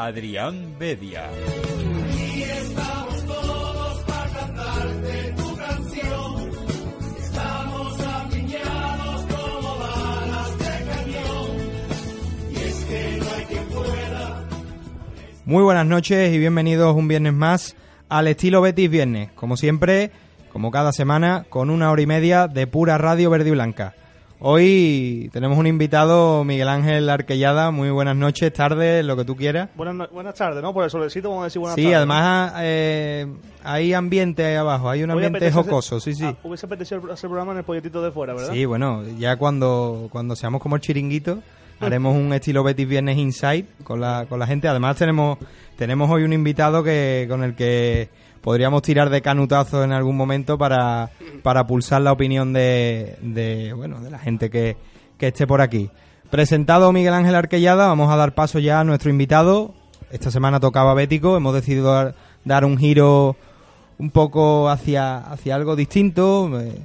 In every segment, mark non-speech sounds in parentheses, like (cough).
Adrián Bedia. Muy buenas noches y bienvenidos un viernes más al estilo Betis Viernes. Como siempre, como cada semana, con una hora y media de pura radio verde y blanca. Hoy tenemos un invitado, Miguel Ángel Arquellada. Muy buenas noches, tardes, lo que tú quieras. Buenas, no- buenas tardes, ¿no? Por el solecito vamos a decir buenas Sí, tardes. además eh, hay ambiente ahí abajo, hay un Hoy ambiente hacer- jocoso, sí, sí. Ah, hubiese apetecido hacer programa en el polletito de fuera, ¿verdad? Sí, bueno, ya cuando, cuando seamos como el chiringuito, (laughs) haremos un estilo Betis Viernes Inside con la, con la gente. Además tenemos, tenemos hoy un invitado que con el que podríamos tirar de canutazo en algún momento para, para pulsar la opinión de, de, bueno, de la gente que, que esté por aquí. Presentado Miguel Ángel Arquellada, vamos a dar paso ya a nuestro invitado. Esta semana tocaba Bético, hemos decidido dar, un giro un poco hacia, hacia algo distinto. eh,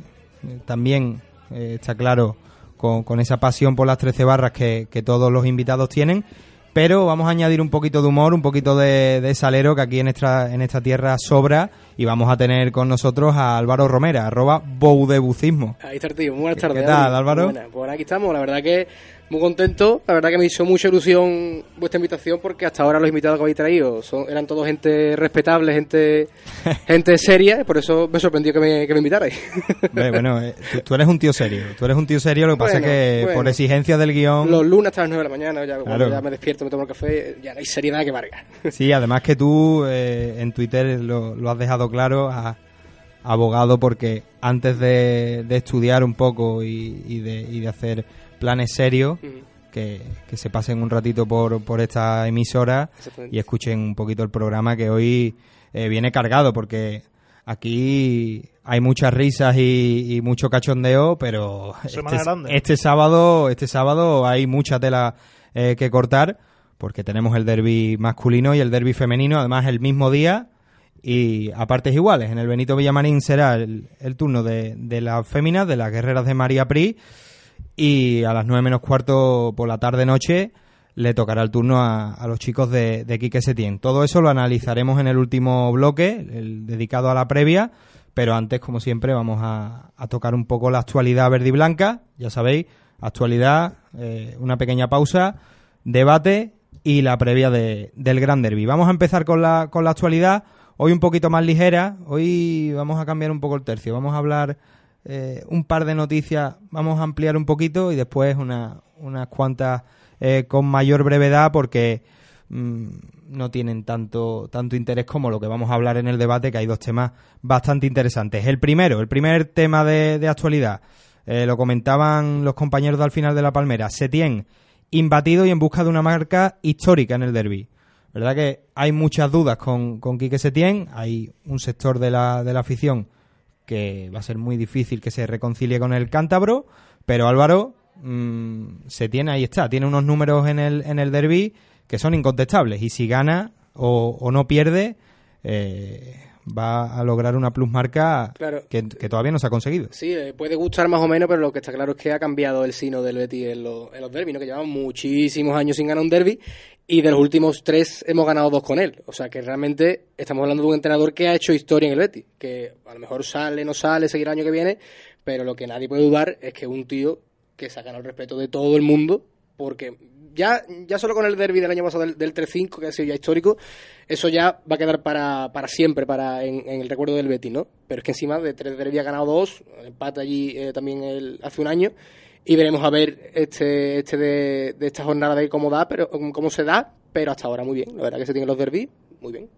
también eh, está claro con, esa pasión por las 13 barras que todos los invitados tienen. Pero vamos a añadir un poquito de humor, un poquito de, de salero que aquí en esta, en esta tierra sobra. Y vamos a tener con nosotros a Álvaro Romera, arroba boudebucismo. Ahí está el tío, muy buenas ¿Qué- tardes. qué tal. Álvaro? Buenas. Pues aquí estamos, la verdad que muy contento, la verdad que me hizo mucha ilusión vuestra invitación porque hasta ahora los invitados que habéis traído son, eran todos gente respetable, gente (laughs) gente seria, por eso me sorprendió que me, que me invitarais. Bueno, eh, tú, tú eres un tío serio. Tú eres un tío serio, lo que pasa es que bueno. por exigencias del guion... Los lunes hasta las 9 de la mañana, ya, cuando Claro. ya me despierto, me tomo el café, ya no hay seriedad que valga. (laughs) Sí, además que tú eh, en Twitter lo, lo has dejado claro, has abogado porque antes de, de estudiar un poco y, y de, y de hacer planes serios, que, que se pasen un ratito por, por esta emisora y escuchen un poquito el programa que hoy eh, viene cargado porque aquí hay muchas risas y, y mucho cachondeo, pero este, este sábado, este sábado hay mucha tela eh, que cortar porque tenemos el derby masculino y el derby femenino, además el mismo día y a partes iguales. En el Benito Villamarín será el, el turno de, de las féminas, de las guerreras de María Pri, y a las nueve menos cuarto por la tarde-noche le tocará el turno a, a los chicos de, de Quique Setién. Todo eso lo analizaremos en el último bloque, el dedicado a la previa, pero antes, como siempre, vamos a, a tocar un poco la actualidad verde y blanca. Ya sabéis, actualidad, eh, una pequeña pausa, debate y la previa de- del Gran Derby. Vamos a empezar con la, con la actualidad, hoy un poquito más ligera, hoy vamos a cambiar un poco el tercio, vamos a hablar eh, un par de noticias, vamos a ampliar un poquito y después una, unas cuantas eh, con mayor brevedad porque mm, no tienen tanto, tanto interés como lo que vamos a hablar en el debate, que hay dos temas bastante interesantes. El primero, el primer tema de, de actualidad, eh, lo comentaban los compañeros de al final de la Palmera, Setién, imbatido y en busca de una marca histórica en el derby. ¿Verdad que hay muchas dudas con, con Quique Setién? Hay un sector de la, de la afición que va a ser muy difícil que se reconcilie con el cántabro, pero Álvaro mm, se tiene, ahí está, tiene unos números en el, en el derby que son incontestables y si gana o, o no pierde eh, va a lograr una plusmarca Claro. que, que todavía no se ha conseguido. Sí, eh, puede gustar más o menos, pero lo que está claro es que ha cambiado el sino del Betis en los, en los derbis, ¿no? que llevamos muchísimos años sin ganar un derby y de los últimos tres hemos ganado dos con él. O sea que realmente estamos hablando de un entrenador que ha hecho historia en el Betis, que a lo mejor sale, no sale, seguirá el año que viene, pero lo que nadie puede dudar es que un tío que se ha ganado el respeto de todo el mundo, porque ya, ya solo con el derby del año pasado del, del 3-5, que ha sido ya histórico, eso ya va a quedar para, para siempre para en, en el recuerdo del Betis, ¿no? Pero es que encima de tres derbis ha ganado dos, empate allí eh, también el, hace un año, y veremos a ver este, este de, de esta jornada de cómo da, pero cómo se da, pero hasta ahora muy bien, la verdad que se tienen los derbis, muy bien.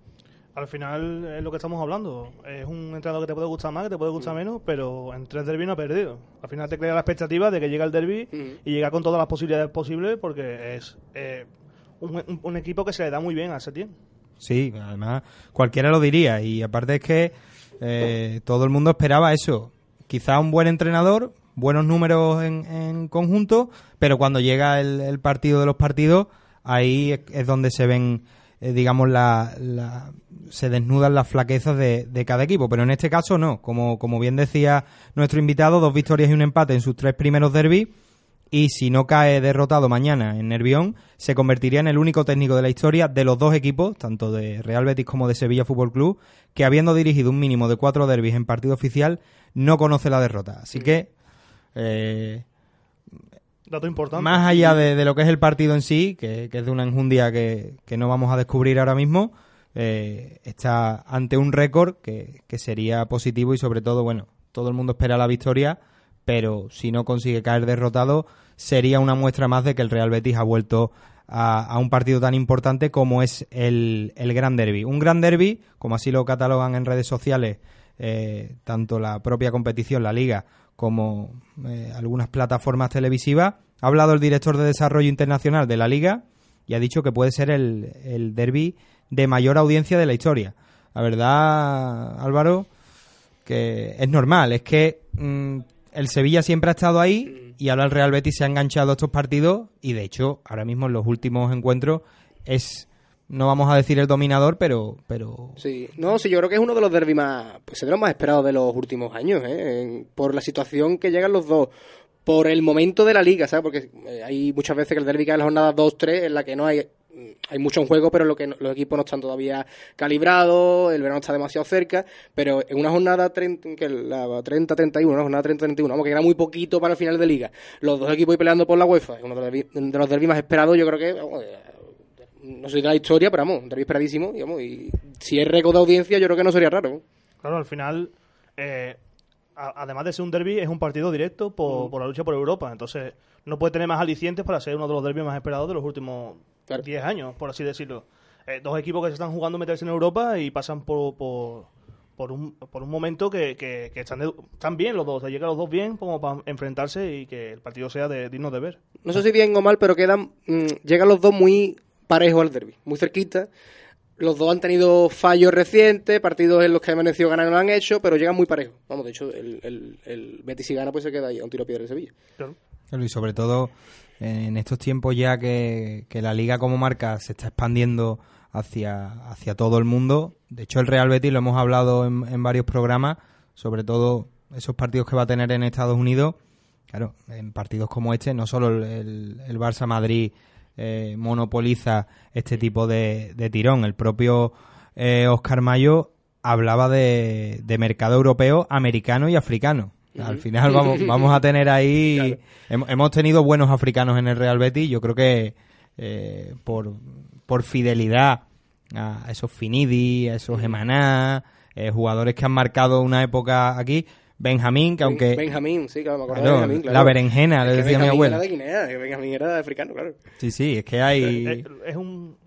Al final es lo que estamos hablando. Es un entrenador que te puede gustar más, que te puede gustar menos, pero en tres derbis no ha perdido. Al final te crea la expectativa de que llega el derby Ujú. y llega con todas las posibilidades posibles porque es eh, un, un- un equipo que se le da muy bien a Setién. Sí, además cualquiera lo diría y aparte es que eh, todo el mundo esperaba eso. Quizá un buen entrenador, buenos números en, en conjunto, pero cuando llega el, el partido de los partidos, ahí es, es donde se ven, eh, digamos, la, la- se desnudan las flaquezas de, de cada equipo. Pero en este caso no. Como, como bien decía nuestro invitado, dos victorias y un empate en sus tres primeros derbis y si no cae derrotado mañana en Nervión, se convertiría en el único técnico de la historia de los dos equipos, tanto de Real Betis como de Sevilla Fútbol Club, que habiendo dirigido un mínimo de cuatro derbis en partido oficial, no conoce la derrota. Así que, eh, Dato importante. más allá de, de lo que es el partido en sí, que, que es de una enjundia que, que no vamos a descubrir ahora mismo, eh, está ante un récord que, que sería positivo y sobre todo, bueno, todo el mundo espera la victoria, pero si no consigue caer derrotado, sería una muestra más de que el Real Betis ha vuelto a, a un partido tan importante como es el, el Gran Derby. Un Gran Derby, como así lo catalogan en redes sociales, eh, tanto la propia competición, la liga, como eh, algunas plataformas televisivas. Ha hablado el director de Desarrollo Internacional de la liga y ha dicho que puede ser el, el derby de mayor audiencia de la historia. La verdad, Álvaro, que es normal, es que mm, el Sevilla siempre ha estado ahí y ahora el Real Betis se ha enganchado a estos partidos y de hecho ahora mismo en los últimos encuentros es no vamos a decir el dominador pero pero Sí, no, sí, yo creo que es uno de los derbis más, pues de los más esperados de los últimos años, ¿eh? Por la situación que llegan los dos, por el momento de la liga, ¿sabes? Porque eh, hay muchas veces que el derbi cae en la jornada 2-3 en la que no hay mm, hay mucho en juego, pero lo que los equipos no están todavía calibrados, el verano está demasiado cerca, pero en una jornada 30, que la 30-31, una jornada 30-31, vamos, que era muy poquito para el final de liga, los dos equipos ahí peleando por la UEFA, uno de los derbi- de los derbis más esperados, yo creo que, eh, no sé de la historia, pero vamos, un esperadísimo, digamos, y si es récord de audiencia, yo creo que no sería raro. Claro, al final, eh, a- además de ser un derby, es un partido directo por, por la lucha por Europa. Entonces, no puede tener más alicientes para ser uno de los derbis más esperados de los últimos Claro. 10 años, por así decirlo. Eh, dos equipos que se están jugando meterse en Europa y pasan por, por, por, un, por un momento que, que, que están, de- están bien los dos. O sea, llegan los dos bien como para enfrentarse y que el partido sea de, digno de ver. No sé si bien o mal, pero quedan, mm, llegan los dos muy parejos al derby, muy cerquita. Los dos han tenido fallos recientes, partidos en los que han merecido ganar no lo han hecho, pero llegan muy parejos. Vamos, de hecho, el, el, el Betis si gana, pues se queda ahí a un tiro a piedra de Sevilla. Claro. Y sobre todo en estos tiempos ya que, que la liga como marca se está expandiendo hacia, hacia todo el mundo. De hecho, el Real Betis lo hemos hablado en, en varios programas, sobre todo esos partidos que va a tener en Estados Unidos. Claro, en partidos como este, no solo el, el, el Barça Madrid eh, monopoliza este tipo de, de tirón. El propio eh, Oscar Mayo hablaba de, de mercado europeo, americano y africano. Al final vamos, (laughs) vamos a tener ahí... hem- Hemos tenido buenos africanos en el Real Betis. Yo creo que eh, por, por fidelidad a esos Finidi, a esos Emaná, eh, jugadores que han marcado una época aquí. Benjamín, que aunque... Ben- Benjamín, sí, claro, me acuerdo Claro, de Benjamín, claro. la berenjena, le Es decía mi Benjamín abuela. era de Guinea, que Benjamín era de africano, claro. Sí, sí, es que hay... Eh, es un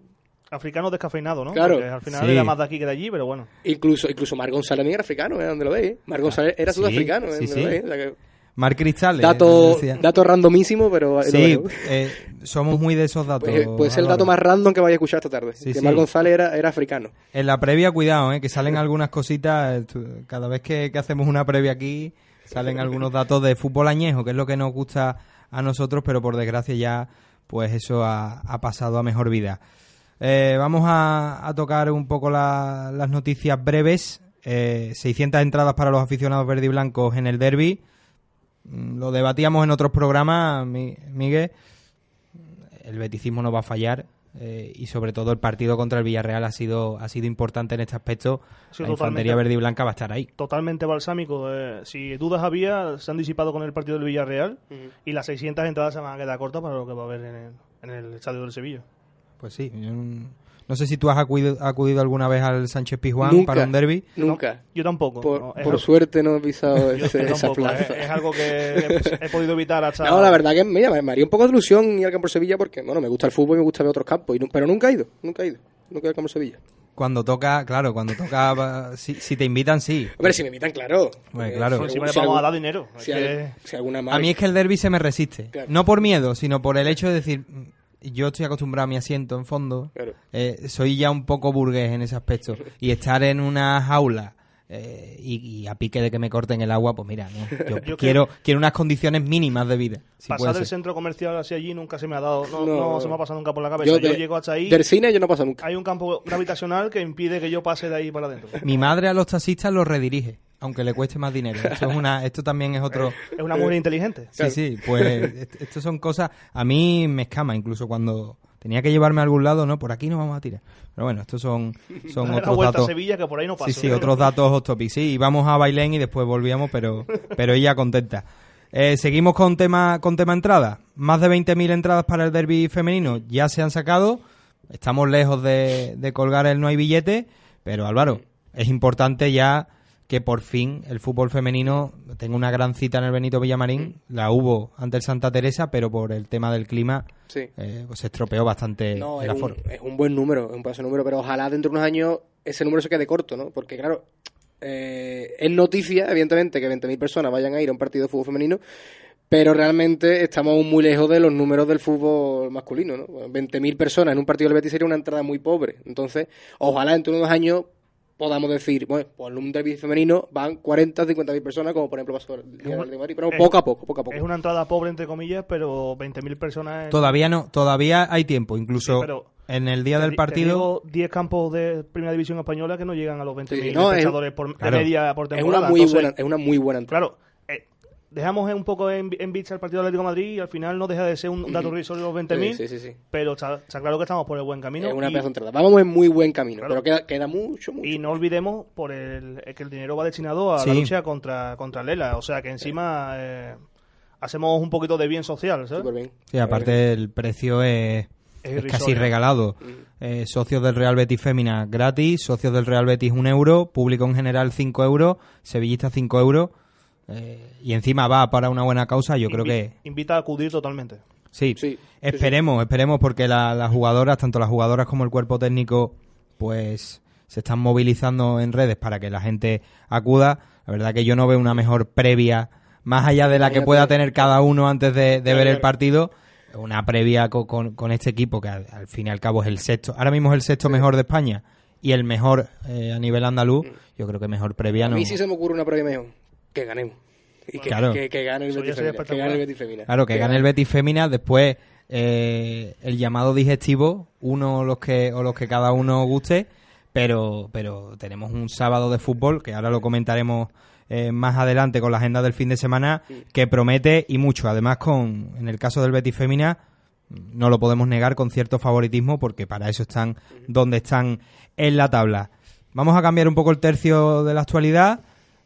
africano descafeinado, ¿no? Claro. Porque al final Sí. era más de aquí que de allí, pero bueno. Incluso, incluso Mar González también era africano, ¿eh? donde lo veis. Mar González era Sí, sudafricano, ¿eh? sí, donde sí. lo veis. O sea que- Mar Cristales. dato, decía. dato randomísimo, pero... Sí, eh, somos muy de esos datos. Pues, puede ser el dato más random que vaya a escuchar esta tarde. Sí, que sí. Mar González era, era africano. En la previa, cuidado, eh, que salen algunas cositas. eh, Cada vez que, que hacemos una previa aquí, salen algunos datos de fútbol añejo, que es lo que nos gusta a nosotros, pero por desgracia ya, pues eso ha, ha pasado a mejor vida. Eh, vamos a, a tocar un poco la- las noticias breves. Eh, 600 entradas para los aficionados verde y blancos en el derby. Lo debatíamos en otros programas, Mi- Miguel. El beticismo no va a fallar. eh, y sobre todo el partido contra el Villarreal ha sido, ha sido importante en este aspecto. La infantería totalmente- verde y blanca va a estar ahí. Totalmente balsámico. eh, si dudas había, se han disipado con el partido del Villarreal y las 600 entradas se van a quedar cortas para lo que va a haber en el, en el estadio del Sevilla. Pues sí. yo no, no sé si tú has acudido, acudido alguna vez al Sánchez Pizjuán Nunca. para un derby. Nunca. Yo tampoco. Por, no, es por algo- suerte no he pisado (laughs) ese- yo esa tampoco, plaza. Es, es algo que he, he podido evitar hasta. No, la verdad que mira, me me haría un poco de ilusión ir al campo de Sevilla porque, bueno, me gusta el fútbol y me gusta ver otros campos, y pero nunca he ido, nunca he ido, nunca he ido al campo de Sevilla. Cuando toca, claro, cuando toca, va- si, si te invitan, sí. Hombre, si me invitan, claro. Bueno, Eh, claro. si Pues si vamos a dar dinero. es si, que- al- si alguna A mí es que el derby se me resiste. Claro. No por miedo, sino por el hecho de decir, yo estoy acostumbrado a mi asiento en fondo. Claro. Eh, soy ya un poco burgués en ese aspecto. (laughs) Y estar en una jaula eh, y, y a pique de que me corten el agua, pues mira, no. Yo, (laughs) Yo quiero, quiero unas condiciones mínimas de vida. si Pasar del centro comercial hacia allí nunca se me ha dado. No, No. no se me ha pasado nunca por la cabeza. Yo Yo, de- llego hasta ahí. Del cine yo no paso nunca. Hay un campo gravitacional que impide que yo pase de ahí para adentro. Mi madre a los taxistas los redirige. Aunque le cueste más dinero. Esto, es una, esto también es otro... Es una mujer inteligente. Sí, sí, pues est- esto son cosas... A mí me escama incluso cuando tenía que llevarme a algún lado, ¿no? Por aquí no vamos a tirar. Pero bueno, estos son, son otros vuelta a datos... Sevilla que por ahí no pasa. Sí, sí, otros datos hot topic. Sí, íbamos a Bailén y después volvíamos, pero, pero ella contenta. Eh, seguimos con tema, con tema entradas. Más de 20.000 entradas para el derby femenino ya se han sacado. Estamos lejos de, de colgar el no hay billete, pero Álvaro, es importante ya que por fin el fútbol femenino tenga una gran cita en el Benito Villamarín. La hubo ante el Santa Teresa, pero por el tema del clima Sí. eh, pues se estropeó bastante No, el es un, aforo. es un buen número, es un paso número, pero ojalá dentro de unos años ese número se quede corto, ¿no? Porque, claro, eh, es noticia, evidentemente, que 20.000 personas vayan a ir a un partido de fútbol femenino, pero realmente estamos aún muy lejos de los números del fútbol masculino, ¿no? 20.000 personas en un partido del Betis sería una entrada muy pobre. Entonces, ojalá dentro de unos años podamos decir, bueno, pues en un derby femenino van 40 o 50.000 personas, como por ejemplo pasó el día de Madrid, pero es- poco a poco, poco a poco. Es una entrada pobre, entre comillas, pero 20.000 personas... en- Todavía no, todavía hay tiempo, incluso Sí, pero en el día te del partido. digo 10 campos de Primera División Española que no llegan a los 20.000 Sí, no, es- espectadores por, de claro. media por Es temporada. una muy Entonces, buena, es una muy buena entrada. Claro, dejamos un poco en, en vista el partido del Atlético de Madrid y al final no deja de ser un dato risorio los 20.000, Sí, sí, sí, sí. pero está, está claro que estamos por el buen camino. es una y, de. Vamos en muy buen camino, Claro. pero queda, queda mucho, mucho. y no olvidemos por el, eh, que el dinero va destinado a Sí. la lucha contra, contra Lela. O sea que encima eh, hacemos un poquito de bien social, ¿sabes? Súper bien. Sí, aparte el precio es, Es es casi regalado. Eh, socios del Real Betis Fémina gratis, socios del Real Betis un euro, público en general 5 euros, sevillista 5 euros. Eh, y encima va para una buena causa, yo creo que Invita a acudir totalmente. sí. Sí, Esperemos, esperemos porque la- las jugadoras, tanto las jugadoras como el cuerpo técnico, pues se están movilizando en redes para que la gente acuda. La verdad que yo no veo una mejor previa, más allá de la que pueda tener cada uno antes de, ver el partido, una previa co- con, con este equipo que al, al fin y al cabo es el sexto. Ahora mismo es el sexto mejor de España y el mejor eh, a nivel andaluz. Yo creo que mejor previa A no. mí sí se me ocurre una previa mejor. Que ganemos. Y que, Claro. que, que gane el Betis Femina. Que gane el espectacular. Betis Femina. Claro, que gane el Betis Fémina, después eh, el llamado digestivo, uno o los que, o los que cada uno guste, pero, pero tenemos un sábado de fútbol, que ahora lo comentaremos eh, más adelante con la agenda del fin de semana, que promete y mucho. Además, con en el caso del Betis Fémina, no lo podemos negar con cierto favoritismo, porque para eso están donde están en la tabla. Vamos a cambiar un poco el tercio de la actualidad.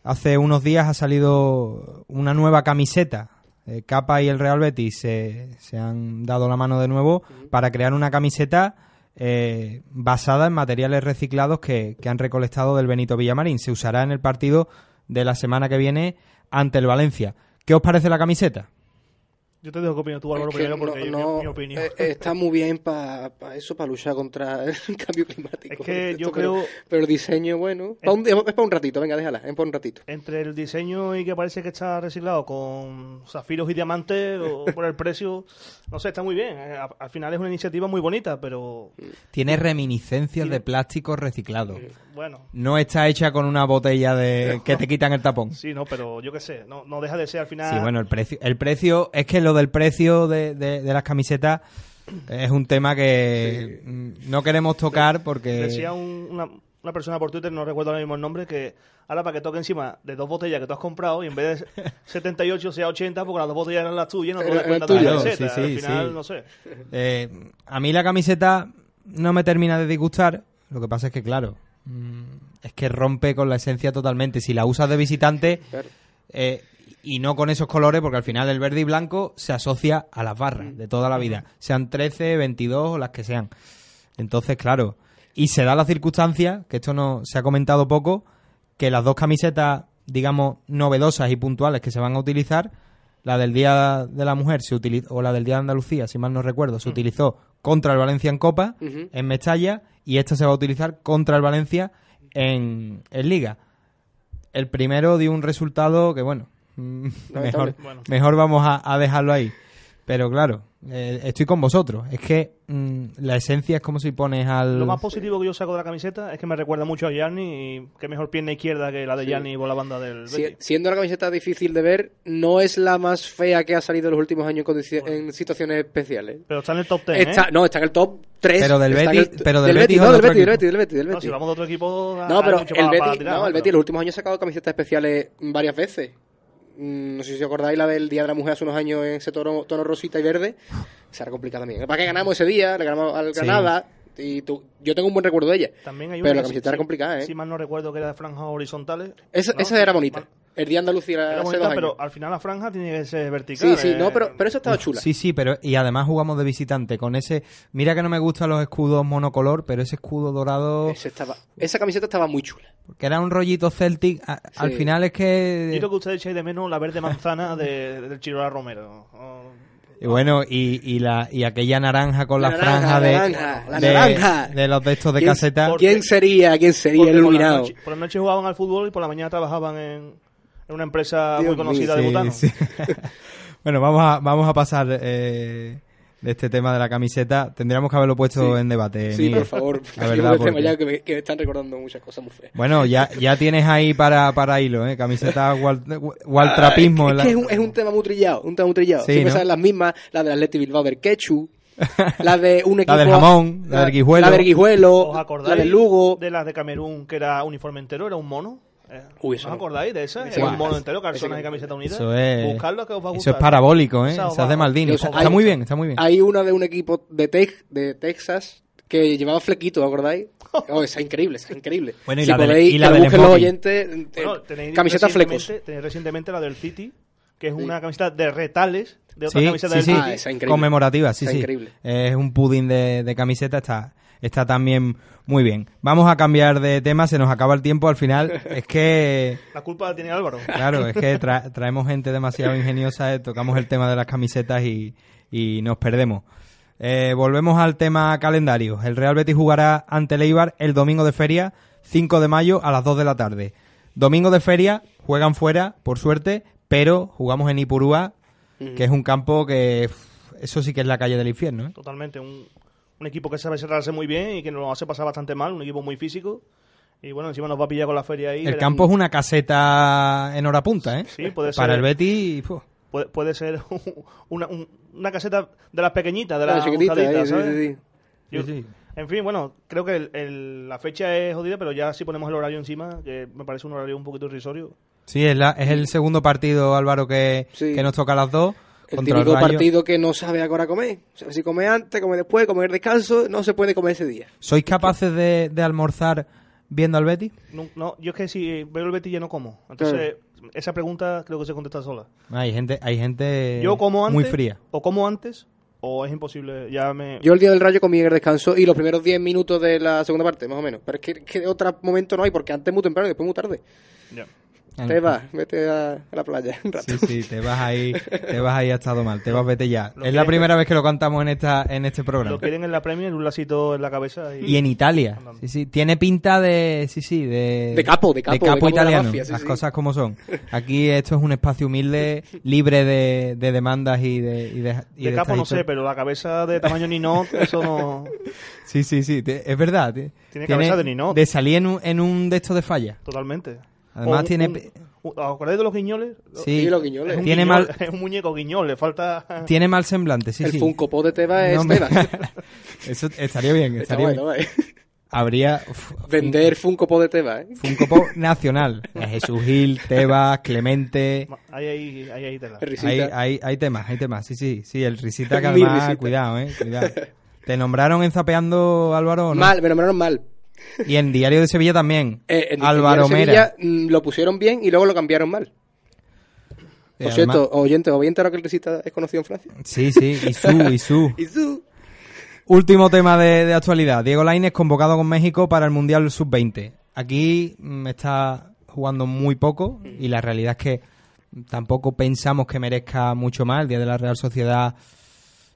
Hace unos días ha salido una nueva camiseta. Eh, Capa y el Real Betis se, se han dado la mano de nuevo para crear una camiseta eh, basada en materiales reciclados que, que han recolectado del Benito Villamarín. Se usará en el partido de la semana que viene ante el Valencia. ¿Qué os parece la camiseta? Yo te dejo que opines tú, Álvaro, Es que primero, porque no- mi- no, mi, opinión. eh, está muy bien para eso, para luchar contra (laughs) el cambio climático. Es que Esto, yo pero- creo- Pero el diseño, bueno. pa' un- es para un ratito, venga, déjala. Es para un ratito. Entre el diseño y que parece que está reciclado con zafiros y diamantes o (laughs) por el precio, no sé, está muy bien. Eh, a- Al final es una iniciativa muy bonita, pero Tiene reminiscencias de plástico reciclado. Bueno, No está hecha con una botella de que te quitan el tapón. sí, no, pero yo qué sé, no, no deja de ser al final. Sí, bueno, el precio, el precio es que lo del precio de, de- de las camisetas es un tema que no queremos tocar porque Decía un- una, una persona por Twitter, no recuerdo ahora mismo el nombre, que ahora para que toque encima de dos botellas que tú has comprado y en vez de (laughs) 78 sea 80 porque las dos botellas eran las tuyas, no te das cuenta de la camiseta. Sí, sí, al final, sí. no sé. eh, a mí la camiseta no me termina de disgustar. Lo que pasa es que, claro, es que rompe con la esencia totalmente. Si la usas de visitante Claro. eh, y no con esos colores, porque al final el verde y blanco se asocia a las barras de toda la vida, sean 13, 22 o las que sean. Entonces, claro, y se da la circunstancia, que esto no se ha comentado poco, que las dos camisetas, digamos, novedosas y puntuales que se van a utilizar, la del Día de la Mujer se utilizó, o la del Día de Andalucía, si mal no recuerdo, se utilizó contra el Valencia en Copa, en Mestalla, y esta se va a utilizar contra el Valencia en, en Liga. El primero dio un resultado que, bueno, (laughs) mejor. Bueno. mejor vamos a, a dejarlo ahí. Pero claro, eh, estoy con vosotros. Es que mm, la esencia es como si pones al... Lo más positivo que yo saco de la camiseta es que me recuerda mucho a Gianni y que mejor pierna izquierda que la de Gianni por la banda del Si- siendo la camiseta difícil de ver, no es la más fea que ha salido en los últimos años en, condici- en situaciones especiales. Pero está en el top 10, Está, ¿eh? no, está en el top 3. Pero del Betis- pero del del Betis no, de del Betis, del. Betis, del Betis, del No, Betis. si vamos de otro equipo... No, pero el Betis, no, el Betis en los últimos años ha sacado camisetas especiales varias veces. Mm, No sé si os acordáis la del Día de la Mujer hace unos años en ese tono, tono rosita y verde. Será complicada también. Para que ganamos ese día, le ganamos al Sí. Y tú- yo tengo un buen recuerdo de ella. También hay Pero una la que camiseta era complicada, ¿eh? Si mal no recuerdo que era de franjas horizontales. Esa, ¿no? esa era bonita. Mal- El día de Andalucía Era hace bonita, dos pero al final la franja tiene que ser vertical. Sí, sí, no, eh, pero, pero eso estaba chula. Sí, sí, pero y además jugamos de visitante con ese... Mira que no me gustan los escudos monocolor, pero ese escudo dorado, Ese estaba- esa camiseta estaba muy chula. que era un rollito Celtic, a- al final es que... Yo creo que ustedes echáis de menos la verde manzana de, del Chirola Romero. Oh, Y bueno, y, y, la, y aquella naranja con la, La naranja, franja de, naranja, la de, naranja. de los de estos de ¿Quién- caseta. por- ¿Quién sería? ¿Quién sería el por la, iluminado? noche, por la noche jugaban al fútbol y por la mañana trabajaban en, en una empresa Dios muy conocida Sí, de Butano. sí. (laughs) (laughs) bueno, vamos a, vamos a pasar eh, de este tema de la camiseta. Tendríamos que haberlo puesto Sí. en debate. Sí, Miguel. por favor. La verdad, tema porque- ya que me, que me están recordando muchas cosas muy feas. Bueno, ya, ya tienes ahí para, para hilo, ¿eh? Camiseta wal, waltrapismo. Ah, es, la- que es, un, es un tema muy trillado, un tema muy trillado. Sí, Siempre ¿no? las mismas, la del Atleti Bilbao del Quechu, la de un (laughs) equipo... del jamón, la del guijuelo. La del guijuelo, ¿Os acordáis la del Lugo. de las de Camerún que era uniforme entero? ¿Era un mono? Eh, Uy, ¿No eso os acordáis de esa? Un mono entero, calzones y camiseta unida. Eso es, Buscarlo que os va a eso es parabólico, ¿eh? Esa os Se hace va- Maldini. Está hay- muy bien, está muy bien. Hay una de un equipo de, Tex, de Texas que llevaba flequito, ¿acordáis? (laughs) Oh, esa es increíble, esa es increíble. Bueno, y si la del- podéis, y la que del los oyentes, eh, Bueno, tenéis camiseta flecos. Tenéis recientemente la del City, que es una camiseta de retales de otra Sí, camiseta sí, del sí. City. Ah, esa es increíble. Conmemorativa, sí, Esa es sí. increíble. Es un pudding de, de camiseta, está, está también muy bien. Vamos a cambiar de tema, se nos acaba el tiempo al final. (laughs) Es que, La culpa la tiene Álvaro. claro, es que (laughs) tra- traemos gente demasiado ingeniosa, eh, tocamos el tema de las camisetas y, y nos perdemos. Eh, volvemos al tema calendario. El Real Betis jugará ante el Eibar el domingo de feria, 5 de mayo a las 2 de la tarde. Domingo de feria, juegan fuera, por suerte, pero jugamos en Ipurúa, que es un campo que eso sí que es la calle del infierno. ¿eh? Totalmente. Un, un equipo que sabe cerrarse muy bien y que nos hace pasar bastante mal. Un equipo muy físico. Y bueno, encima nos va a pillar con la feria ahí. El campo es una caseta en hora punta, ¿eh? Sí, puede Para ser. el Betis, uf, Puede, puede ser (laughs) una, un- una caseta de las pequeñitas, de La las sí, ¿sabes? sí, sí. Yo- sí, sí. En fin, bueno, creo que el- el- la fecha es jodida, pero ya si ponemos el horario encima, que me parece un horario un poquito irrisorio. Sí, es, la- es el segundo partido, Álvaro, que, Sí. que nos toca a las dos. El contra típico partido que no sabe ahora comer. O sea, si come antes, come después, comer descanso, no se puede comer ese día. ¿Sois capaces de, de almorzar viendo al Betis? No, no, yo es que si veo el Betis ya no como. Entonces, esa pregunta creo que se contesta sola. Hay gente, hay gente Yo como antes, muy fría. o como antes, o es imposible. Ya me... Yo el día del rayo comí en el descanso y los primeros 10 minutos de la segunda parte, más o menos. Pero es que, que otro momento no hay, porque antes muy temprano y después muy tarde. ya. Te vas, vete a, a la playa un rato. Sí, sí, te vas ahí, (laughs) te vas ahí ha estado mal, te vas vete ya. Lo es la que- primera vez que lo cantamos en esta en este programa. Lo quieren en la Premier, un lacito en la cabeza. Y, Y en Italia. Sí, sí, tiene pinta de sí, sí, de De capo, de capo, de capo de la italiano, mafia, sí, las sí. cosas como son. (laughs) Aquí esto es un espacio humilde, libre de, de demandas y de y de, y de de capo no sé, pero la cabeza de tamaño Ninot, eso no... (laughs) Sí, sí, sí, te- es verdad. Tiene cabeza de Ninot. De salir en un, en un de estos de falla. Totalmente. Además un- tiene un- pe- un- ¿Os acordáis de los guiñoles? Sí, Sí, los guiñoles. Es un, Tiene guiñol- mal- es (laughs) un muñeco guiñol, le falta... (laughs) tiene mal semblante, sí, el sí. Funko Pop de Tebas es me- Tebas. (laughs) Eso estaría bien, estaría bueno, bien. ¿eh? Habría uf, Vender Funko Pop de Tebas, ¿eh? Funko Pop nacional. Jesús Gil, Tebas, Clemente. Ahí, ahí, ahí, ahí tela. Risita. Hay, hay, hay temas, hay temas. Sí, sí, sí, el risita que además, risita. cuidado, eh, cuidado. ¿Te nombraron en Zapeando, Álvaro? o no? Mal, me nombraron mal. Y en Diario de Sevilla también. (laughs) Eh, en- Álvaro Mera. Sevilla, mm, lo pusieron bien y luego lo cambiaron mal. Eh, Por cierto, además- oyente, ¿os habéis enterado que el Risita es conocido en Francia? Sí, sí, Isu, Isu. (laughs) Y su... Último tema de, de actualidad. Diego Lainez convocado con México para el Mundial Sub-20. Aquí mm, está jugando muy poco y la realidad es que tampoco pensamos que merezca mucho más. El día de la Real Sociedad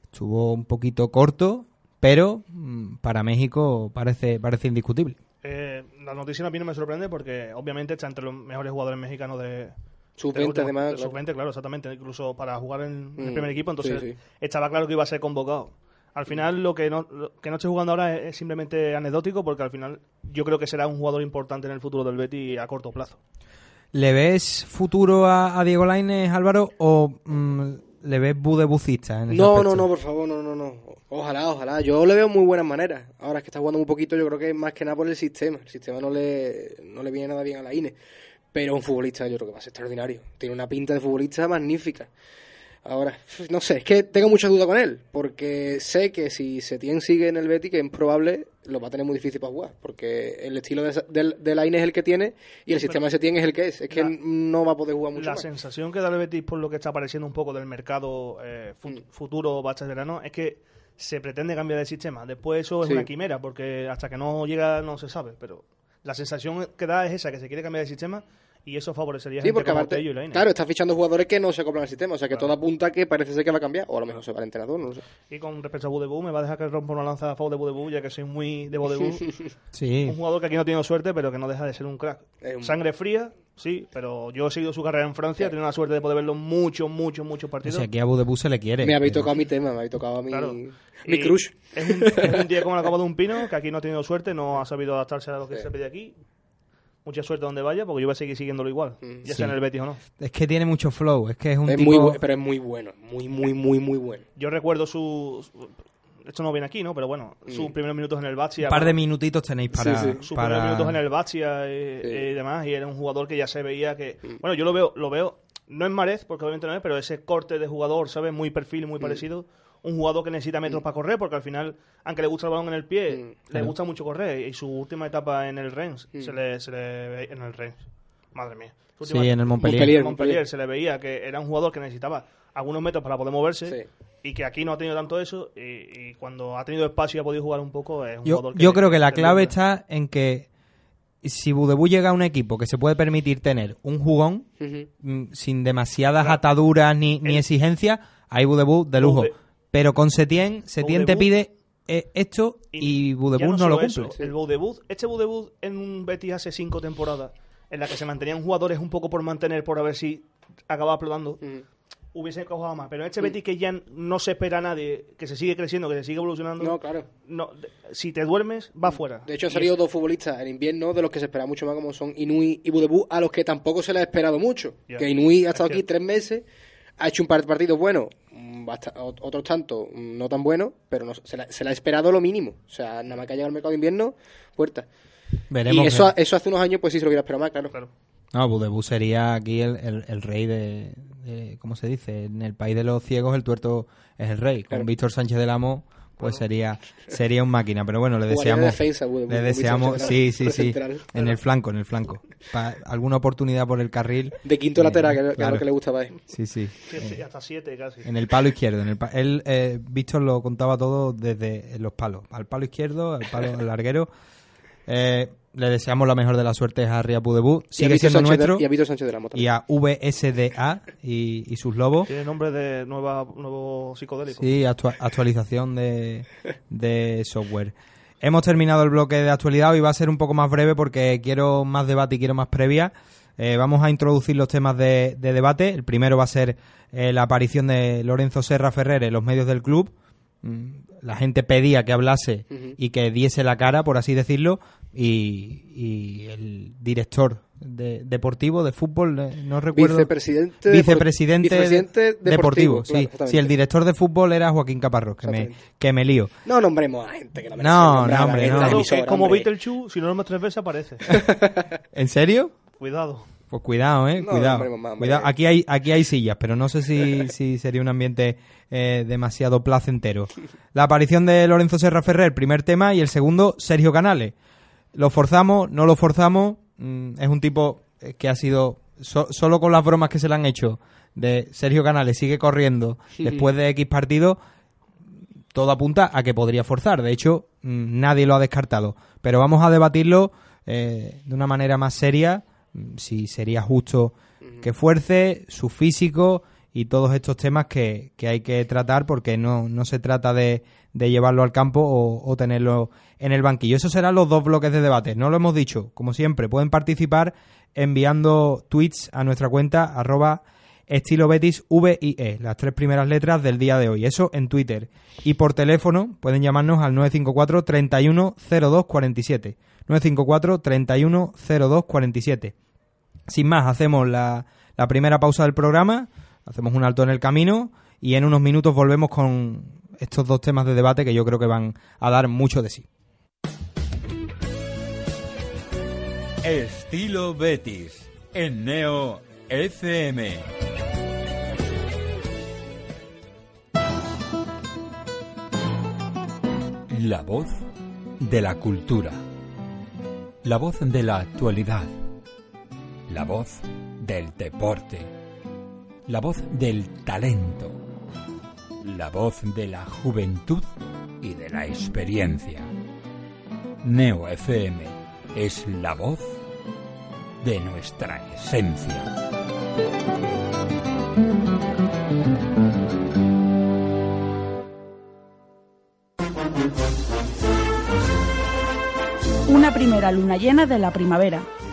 estuvo un poquito corto, pero mm, para México parece, parece indiscutible. Eh, la noticia a mí no me sorprende porque obviamente está entre los mejores jugadores mexicanos de, Sub-20 además. Claro. claro. Sub-20, claro, exactamente. Incluso para jugar en, en el Mm, primer equipo, entonces sí, sí. estaba claro que iba a ser convocado. Al final, lo que no, lo que no esté jugando ahora es, es simplemente anecdótico, porque al final yo creo que será un jugador importante en el futuro del Betis a corto plazo. ¿Le ves futuro a, a Diego Lainez, Álvaro, o mm, le ves budebucista en No, aspecto? no, no, por favor, no, no, no. Ojalá, ojalá. Yo le veo muy buenas maneras. Ahora es que está jugando muy poquito, yo creo que es más que nada por el sistema. El sistema no le, no le viene nada bien a la INE. Pero un futbolista yo creo que va a ser extraordinario. Tiene una pinta de futbolista magnífica. Ahora, no sé, es que tengo mucha duda con él, porque sé que si Setién sigue en el Betis, que es probable, lo va a tener muy difícil para jugar, porque el estilo de, de, de la INE es el que tiene y el sistema de Setién es el que es. Es que La- no va a poder jugar mucho La más. sensación que da el Betis por lo que está apareciendo un poco del mercado eh, fu- Mm. futuro verano es que se pretende cambiar de sistema. Después eso es Sí. una quimera, porque hasta que no llega no se sabe. Pero la sensación que da es esa, que se quiere cambiar de sistema y eso favorecería a Sí, gente porque como aparte, Tello y Lainez. claro, está fichando jugadores que no se acoplan al sistema, o sea que Claro. todo apunta que parece ser que va a cambiar, o a lo mejor se va el entrenador, no lo sé. Y con respecto a Budebú, me va a dejar que rompa una lanza a favor de Budebú, ya que soy muy de Budebú. (laughs) Sí. un jugador que aquí no ha tenido suerte, pero que no deja de ser un crack. Un- Sangre fría, sí, pero yo he seguido su carrera en Francia, he tenido la suerte de poder verlo muchos, muchos, muchos O partidos. sea, aquí a Budebu se le quiere. Me habéis pero- tocado mi tema, me habéis tocado a mi, Claro. mi crush. Es un, es un día como la copa de un pino, que aquí no ha tenido suerte, no ha sabido adaptarse a lo que Sí. se pide aquí. Mucha suerte donde vaya, porque yo voy a seguir siguiéndolo igual, Mm. ya Sí. sea en el Betis o no. Es que tiene mucho flow, es que es un Es tipo... muy pero es muy bueno, muy, muy, muy, muy bueno. Yo recuerdo su... Esto no viene aquí, ¿no? Pero bueno, sus Mm. primeros minutos en el Batia. Un par de minutitos tenéis para... Sí, sí. sus para- primeros minutos en el Batia y, Sí. y demás, y era un jugador que ya se veía que... Mm. Bueno, yo lo veo, lo veo, no en Marez, porque obviamente no es, pero ese corte de jugador, ¿sabes? Muy perfil, Mm. muy parecido. Un jugador que necesita metros para correr, porque al final, aunque le gusta el balón en el pie, Mm. le Claro. gusta mucho correr. Y su última etapa en el Rennes, Mm. se, le, se le ve en el Rennes. Madre mía. Sí, en el Montpellier. Montpellier. en Montpellier se le veía que era un jugador que necesitaba algunos metros para poder moverse Sí. y que aquí no ha tenido tanto eso y, y cuando ha tenido espacio y ha podido jugar un poco es un Yo, jugador yo creo que la clave está en que si Budebu llega a un equipo que se puede permitir tener un jugón mm, sin demasiadas Claro. ataduras ni, ni exigencias, hay Budebu de lujo. Bude- Pero con Setién, Setién te pide eh, esto y Ya Budebu no, lo cumple. eso, El Boudebut, este Boudebut en un Betis hace cinco temporadas, en la que se mantenían jugadores un poco por mantener, por a ver si acababa explotando, Ujú. hubiese cojado más. Pero en este Betis que ya no se espera a nadie, que se sigue creciendo, que se sigue evolucionando, No, claro. no, de- si te duermes, va fuera. De hecho, han Y salido es- dos futbolistas en invierno de los que se espera mucho más, como son Inui y Budebú, a los que tampoco se les ha esperado mucho. Ya. Que Inui ha Es estado aquí cierto. tres meses, ha hecho un par de partidos buenos, mm, otros tantos mm, no tan buenos, pero no, se, la- se le ha esperado lo mínimo. O sea, nada más que ha llegado al mercado de invierno, puerta. Veremos. y eso, que- eso hace unos años, pues sí se lo hubiera esperado más, claro. Claro. No, Budebu sería aquí el, el- el rey de, de- ¿Cómo se dice? En el país de los ciegos el tuerto es el rey. Con Claro. Víctor Sánchez del Amo, pues sería sería un máquina. Pero bueno, le deseamos... defensa, le deseamos... Sí, sí, sí. central. En el flanco, en el flanco. Pa- alguna oportunidad por el carril. De quinto Eh, lateral, que, claro. lo que le gustaba a él. Sí, sí. Sí, sí, hasta siete casi. En el palo izquierdo. En el pa- él, eh, Víctor lo contaba todo desde los palos. Al palo izquierdo, al palo al larguero. Eh, le deseamos la mejor de la suerte a Ria Budebú. Y a Sigue siendo Sánchez de- nuestro. y a Víctor Sánchez de la Mota. Y a VSDA y, y sus lobos. Tiene nombre de nueva, nuevo psicodélico. Sí, actua- actualización de, de software. Hemos terminado el bloque de actualidad. Hoy va a ser un poco más breve porque quiero más debate y quiero más previa. Eh, vamos a introducir los temas de, de debate. El primero va a ser eh, la aparición de Lorenzo Serra Ferrer en los medios del club. Mm, La gente pedía que hablase y que diese la cara, por así decirlo. Y, y el director de- deportivo de fútbol, eh, no recuerdo. Vicepresidente, Vicepresidente, vicepresidente deportivo, deportivo, sí. claro, el director de fútbol era Joaquín Caparrós, que me, que me lío. No nombremos a gente que la merece No, no, hombre, no. emisora, como. Beetlejuice, si no nombras tres veces aparece. (laughs) ¿En serio? Cuidado. Pues cuidado, eh, No, cuidado. hombre, mamá, hombre. cuidado. Aquí hay, aquí hay sillas, pero no sé si, (laughs) si sería un ambiente eh, demasiado placentero. La aparición de Lorenzo Serra Ferrer, primer tema, y el segundo, Sergio Canales. ¿Lo forzamos? ¿No lo forzamos? Mm, es un tipo eh, que ha sido, so- solo con las bromas que se le han hecho, de Sergio Canales sigue corriendo después de X partidos, todo apunta a que podría forzar. De hecho, mm, nadie lo ha descartado. Pero vamos a debatirlo eh, de una manera más seria, si sería justo que fuerce, su físico y todos estos temas que, que hay que tratar porque no, no se trata de, de llevarlo al campo o, o tenerlo en el banquillo. Esos serán los dos bloques de debate. No lo hemos dicho, como siempre, pueden participar enviando tweets a nuestra cuenta arroba estilo Betis VIE, las tres primeras letras del día de hoy. Eso en Twitter. Y por teléfono pueden llamarnos al 954 31 02 47. 954 31 02 47. Sin más, hacemos la, primera pausa del programa, hacemos un alto en el camino y en unos minutos volvemos con estos dos temas de debate que yo creo que van a dar mucho de sí. Estilo Betis en Neo FM. La voz de la cultura. La voz de la actualidad. La voz del deporte. La voz del talento. La voz de la juventud y de la experiencia. Neo FM es la voz de nuestra esencia. Una primera luna llena de la primavera.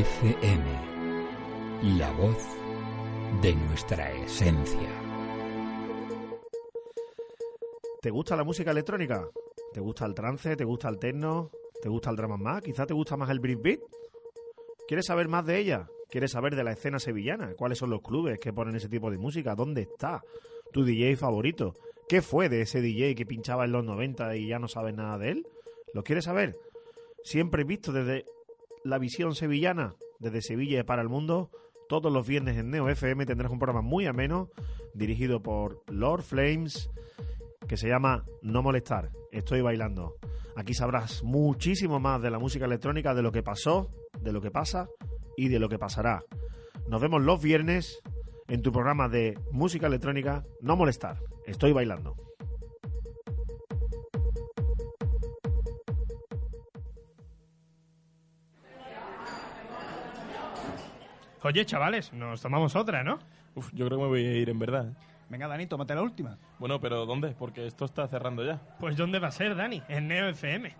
FM, la voz de nuestra esencia. ¿Te gusta la música electrónica? ¿Te gusta el trance? ¿Te gusta el techno? ¿Te gusta el drama más? ¿Quizá te gusta más el breakbeat? ¿Quieres saber más de ella? ¿Quieres saber de la escena sevillana? ¿Cuáles son los clubes que ponen ese tipo de música? ¿Dónde está tu DJ favorito? ¿Qué fue de ese DJ que pinchaba en los 90 y ya no sabes nada de él? ¿Lo quieres saber? Siempre visto desde la visión sevillana, desde Sevilla para el mundo. Todos los viernes en Neo FM tendrás un programa muy ameno, dirigido por Lord Flames, que se llama No Molestar. Estoy bailando. Aquí sabrás muchísimo más de la música electrónica, de lo que pasó, de lo que pasa y de lo que pasará. Nos vemos los viernes en tu programa de música electrónica No Molestar. Estoy bailando. Oye, chavales, nos tomamos otra, ¿no? Uf, yo creo que me voy a ir en verdad. Venga, Dani, tómate la última. Bueno, pero ¿dónde? Porque esto está cerrando ya. Pues ¿dónde va a ser, Dani? En Neo FM.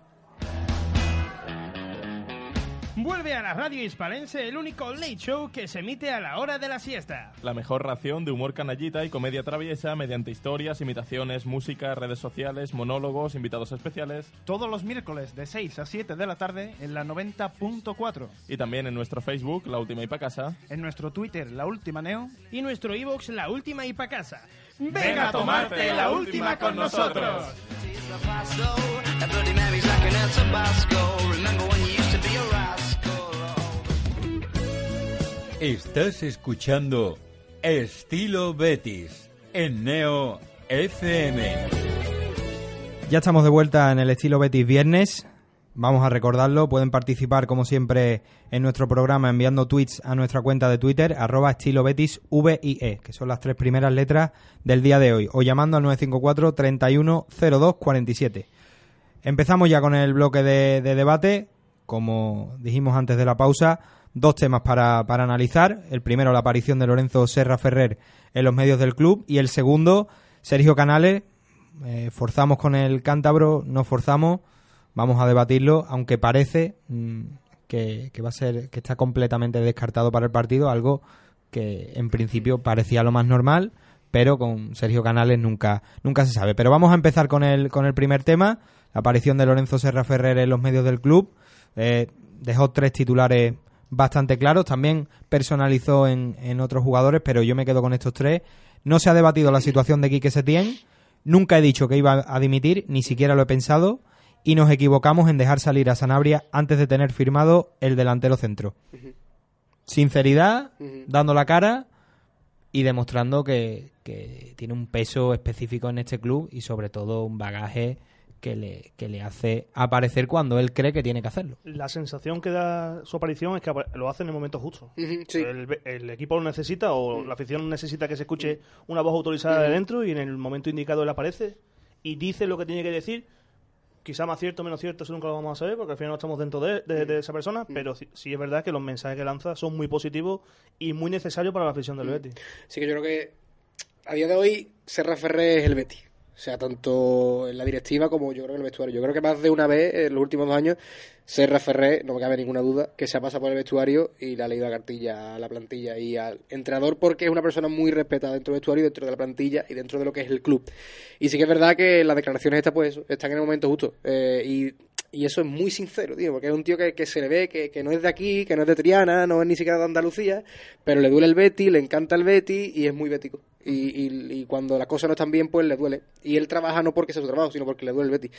Vuelve a la radio hispalense el único late show que se emite a la hora de la siesta. La mejor ración de humor canallita y comedia traviesa mediante historias, imitaciones, música, redes sociales, monólogos, invitados especiales. Todos los miércoles de 6 a 7 de la tarde en la 90.4. Y también en nuestro Facebook, La Última y Pa' Casa. En nuestro Twitter, La Última Neo. Y nuestro iVoox, La Última y Pa' Casa. ¡Venga a tomarte la última con nosotros! Estás escuchando Estilo Betis en Neo FM. Ya estamos de vuelta en el estilo Betis viernes. Vamos a recordarlo, pueden participar como siempre en nuestro programa enviando tweets a nuestra cuenta de Twitter, arroba estilo Betis VIE, que son las tres primeras letras del día de hoy, o llamando al 954 31 02 47. Empezamos ya con el bloque de debate, como dijimos antes de la pausa, dos temas para, para analizar. El primero, la aparición de Lorenzo Serra Ferrer en los medios del club, y el segundo, Sergio Canales. Eh, forzamos con el cántabro, no forzamos vamos a debatirlo, aunque parece mmm, que, que, va a ser, que está completamente descartado para el partido, algo que en principio parecía lo más normal, pero con Sergio Canales nunca, nunca se sabe. Pero vamos a empezar con el, con el primer tema, la aparición de Lorenzo Serra Ferrer en los medios del club. Eh, dejó tres titulares bastante claros, también personalizó en, en otros jugadores, pero yo me quedo con estos tres. No se ha debatido la situación de Quique Setién, nunca he dicho que iba a dimitir, ni siquiera lo he pensado y nos equivocamos en dejar salir a Sanabria antes de tener firmado el delantero centro. Sinceridad, dando la cara y demostrando que, que tiene un peso específico en este club y sobre todo un bagaje que le, que le hace aparecer cuando él cree que tiene que hacerlo. La sensación que da su aparición es que lo hace en el momento justo. Ujú, sí. El, el equipo lo necesita o la afición necesita que se escuche una voz autorizada de dentro y en el momento indicado él aparece y dice lo que tiene que decir. Quizá más cierto o menos cierto, eso nunca lo vamos a saber porque al final no estamos dentro de, de- de esa persona, pero sí, sí es verdad que los mensajes que lanza son muy positivos y muy necesarios para la afición del Betis. Sí que yo creo que a día de hoy Serra Ferrer es el Betis. O sea, tanto en la directiva como yo creo en el vestuario. Yo creo que más de una vez en los últimos dos años Serra Ferrer, no me cabe ninguna duda, que se ha pasado por el vestuario y le ha leído la cartilla a la plantilla y al entrenador porque es una persona muy respetada dentro del vestuario, dentro de la plantilla y dentro de lo que es el club. Y sí que es verdad que las declaraciones estas, pues están en el momento justo. Eh, y y eso es muy sincero, tío, porque es un tío que, que se le ve que, que no es de aquí, que no es de Triana, no es ni siquiera de Andalucía, pero le duele el Betty, le encanta el Betty y es muy bético. Y, y, y cuando las cosas no están bien, pues le duele. Y él trabaja no porque sea su trabajo, sino porque le duele el Betty.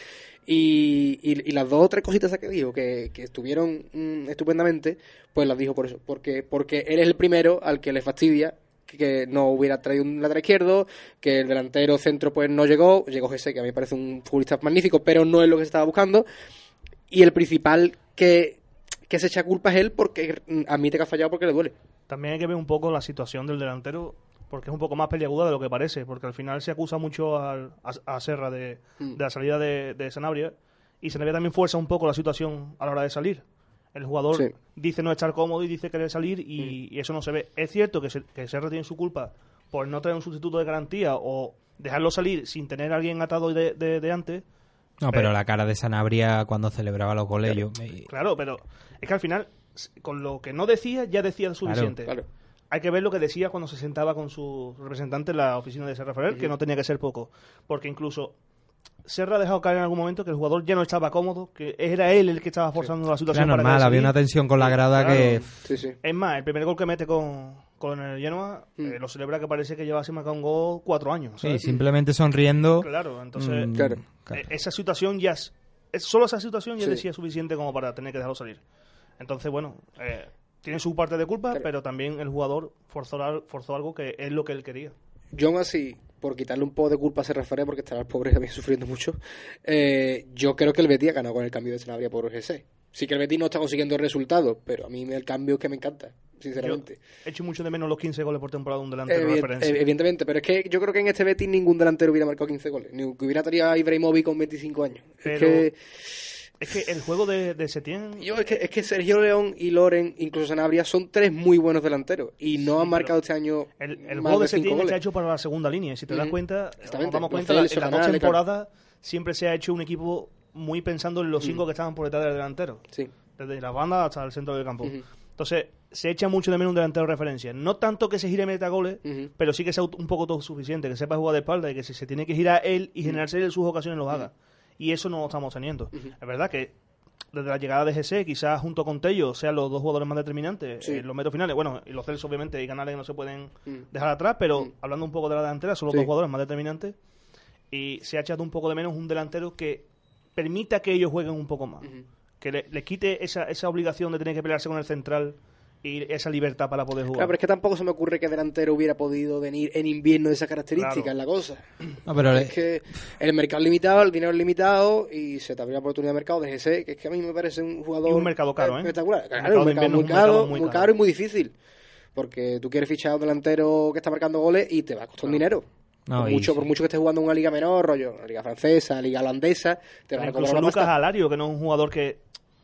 Y, y, las dos o tres cositas que dijo, que, que estuvieron mm, estupendamente, pues las dijo por eso. Porque, porque él es el primero al que le fastidia que- no hubiera traído un lateral izquierdo, que el delantero centro pues no llegó, llegó Jesse, que a mí parece un futbolista magnífico, pero no es lo que se estaba buscando, y el principal que, que se echa culpa es él porque mm, admite que ha fallado porque le duele. También hay que ver un poco la situación del delantero, porque es un poco más peliaguda de lo que parece, porque al final se acusa mucho a, a Serra de, Mm. de la salida de, de Sanabria, y Sanabria también fuerza un poco la situación a la hora de salir. El jugador Sí. dice no estar cómodo y dice querer salir, y, y eso no se ve. Es cierto que, se- que Serra tiene su culpa por no traer un sustituto de garantía o dejarlo salir sin tener a alguien atado de- de antes, No, pero Eh. la cara de Sanabria cuando celebraba los goles, yo Claro, pero es que al final, con lo que no decía, ya decía suficiente. Claro. Hay que ver lo que decía cuando se sentaba con su representante en la oficina de Serra Ferrer, que no tenía que ser poco. Porque incluso Serra ha dejado caer en algún momento que el jugador ya no estaba cómodo, que era él el que estaba forzando la Era situación. para normal, había una tensión con la grada Claro. que... Sí, sí. Es más, el primer gol que mete con, con el Genoa, Mm. eh, lo celebra que parece que lleva sin marcar un gol cuatro años. Sí, ¿sabes? simplemente sonriendo. Claro, entonces mm, Claro. eh, esa situación ya es, es- solo esa situación ya Sí. decía suficiente como para tener que dejarlo salir. Entonces, bueno, eh, tiene su parte de culpa, Claro. pero también el jugador forzó, forzó algo que es lo que él quería. Yo aún así, por quitarle un poco de culpa a Serra Ferrer, porque estará el pobre (laughs) también sufriendo mucho, eh, yo creo que el Betis ha ganado con el cambio de Sanabria por GC. Sí que el Betis no está consiguiendo resultados, pero a mí el cambio es que me encanta, sinceramente. He hecho mucho de menos los 15 goles por temporada de un delantero de referencia. ev- evidentemente, pero es que yo creo que en este Betis ningún delantero hubiera marcado 15 goles, ni que hubiera traído a Ibrahimovic con 25 años. Pero- Es que Es que el juego de, de Setién... yo es que es que Sergio León y Loren, incluso Sanabria son tres muy buenos delanteros y no han marcado este año El, el más juego de de Setién goles. está hecho para la segunda línea. Si te das cuenta, nos damos cuenta, en las dos temporadas siempre se ha hecho un equipo muy pensando en los cinco que estaban por detrás del delantero. Sí. desde las bandas hasta el centro del campo. Entonces, se echa mucho de menos un delantero de referencia. No tanto que se gire meta goles, pero sí que sea un poco todo suficiente, que sepa jugar de espalda y que si se tiene que girar él y generarse él en sus ocasiones lo haga. Y eso no lo estamos teniendo. Es verdad que desde la llegada de GC, quizás junto con Tello, sean los dos jugadores más determinantes Sí. en los metros finales. Bueno, y los Celso, obviamente, y Canales no se pueden Mm. dejar atrás, pero hablando un poco de la delantera, son los Sí. dos jugadores más determinantes. Y se ha echado un poco de menos un delantero que permita que ellos jueguen un poco más. Que le, le quite esa, esa obligación de tener que pelearse con el central y esa libertad para poder jugar. Claro, pero es que tampoco se me ocurre que delantero hubiera podido venir en invierno de esas características, Claro. la cosa. No, pero es que el mercado es limitado, el dinero es limitado y se te abre la oportunidad de mercado de GC, que es que a mí me parece un jugador Y un mercado caro, ¿eh? espectacular. Claro, un mercado muy es un mercado caro, muy muy caro. caro y muy difícil. Porque tú quieres fichar a un delantero que está marcando goles y te va a costar un dinero. No, por, mucho, sí. por mucho que estés jugando en una liga menor, rollo, una liga francesa, liga holandesa, te van a cobrar Lucas pasta. Alario, que no es un jugador que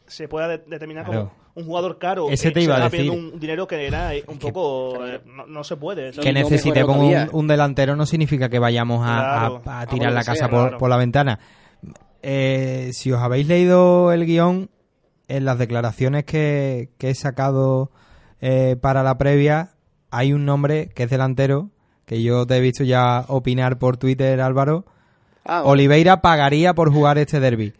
se pueda de- determinar Claro. como un jugador caro. Ese eh, te iba a está decir. un dinero que era eh, un poco... claro. eh, no, no se puede. Que necesitemos mejora un, delantero no significa que vayamos a, a- Claro. a A tirar la casa sea, por, claro. por la ventana. Eh, si os habéis leído el guion, en las declaraciones que, que he sacado eh, para la previa, hay un nombre que es delantero, que yo te he visto ya opinar por Twitter, Álvaro. Ah. Oliveira pagaría por jugar este derby.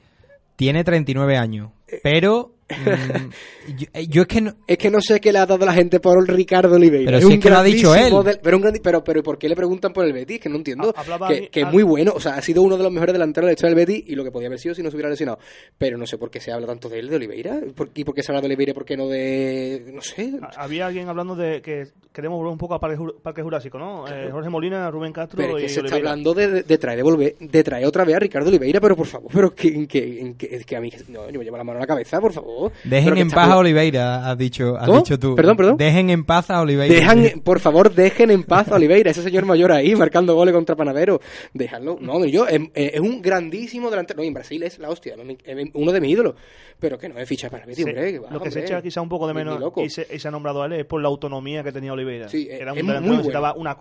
Tiene 39 años, pero Mm, (laughs) yo, eh, yo es que no, Es que no sé qué le ha dado la gente por Ricardo Oliveira. Pero es si un es que lo ha dicho él. del- pero, un grandi- pero, pero ¿por qué le preguntan por el Betis? Que no entiendo. Ha- que, es muy bueno. O sea, ha sido uno de los mejores delanteros de la historia del Betis y lo que podía haber sido si no se hubiera lesionado. Pero no sé por qué se habla tanto de él, de Oliveira. ¿Por- ¿Y por qué se habla de Oliveira? ¿Por qué no de...? No sé. Ha- Había alguien hablando de que queremos volver un poco a Parque, Jur- Parque Jurásico, ¿no? Eh, Jorge Molina, Rubén Castro Pero es y que se está hablando de, de, de traer, de, volver, de traer otra vez a Ricardo Oliveira, pero por favor, pero que, en que, que, es que a mí, no, yo me llevo la mano a la cabeza, por favor. Dejen en paz a Oliveira, has dicho, has ¿Cómo? dicho tú. Perdón, perdón. Dejen en paz a Oliveira. Dejan, por favor, dejen en paz a Oliveira, ese señor mayor ahí, marcando goles contra Panadero. Dejarlo. No, yo, es, es un grandísimo delantero. No, en Brasil es la hostia, es uno de mis ídolos. Pero que no es ficha para Se- hombre. que va, lo que se echa quizá un poco de menos loco. y se, y se ha nombrado a él es por la autonomía que tenía Oliveira. Sí, Era un muy delantero que bueno. necesitaba una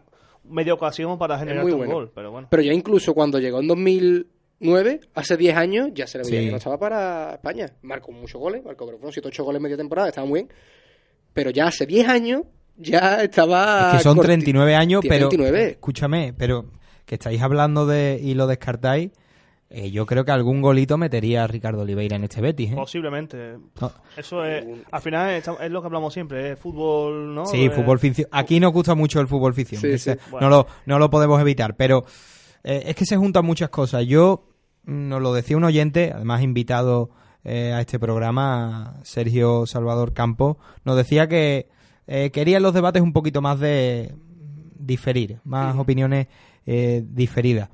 media ocasión para generar un bueno. gol, pero bueno. Pero ya incluso cuando llegó en 2009, hace 10 años, ya se le veía Sí. que no estaba para España. Marcó muchos goles, marcó creo que fueron 7 8 goles en media temporada, estaba muy bien. Pero ya hace 10 años ya estaba... Es que son corti- 39 años, pero 29. escúchame, pero que estáis hablando de y lo descartáis, eh, yo creo que algún golito metería a Ricardo Oliveira en este Betis. ¿eh? Posiblemente. No. Eso es, al final es, es lo que hablamos siempre, es fútbol, ¿no? Sí, Eh, fútbol ficción. Aquí nos gusta mucho el fútbol ficción. Sí. No, lo, no lo podemos evitar, pero eh, es que se juntan muchas cosas. Yo, mm, nos lo decía un oyente, además invitado eh, a este programa, Sergio Salvador Campos, nos decía que eh, quería en los debates un poquito más de diferir, más opiniones eh, diferidas.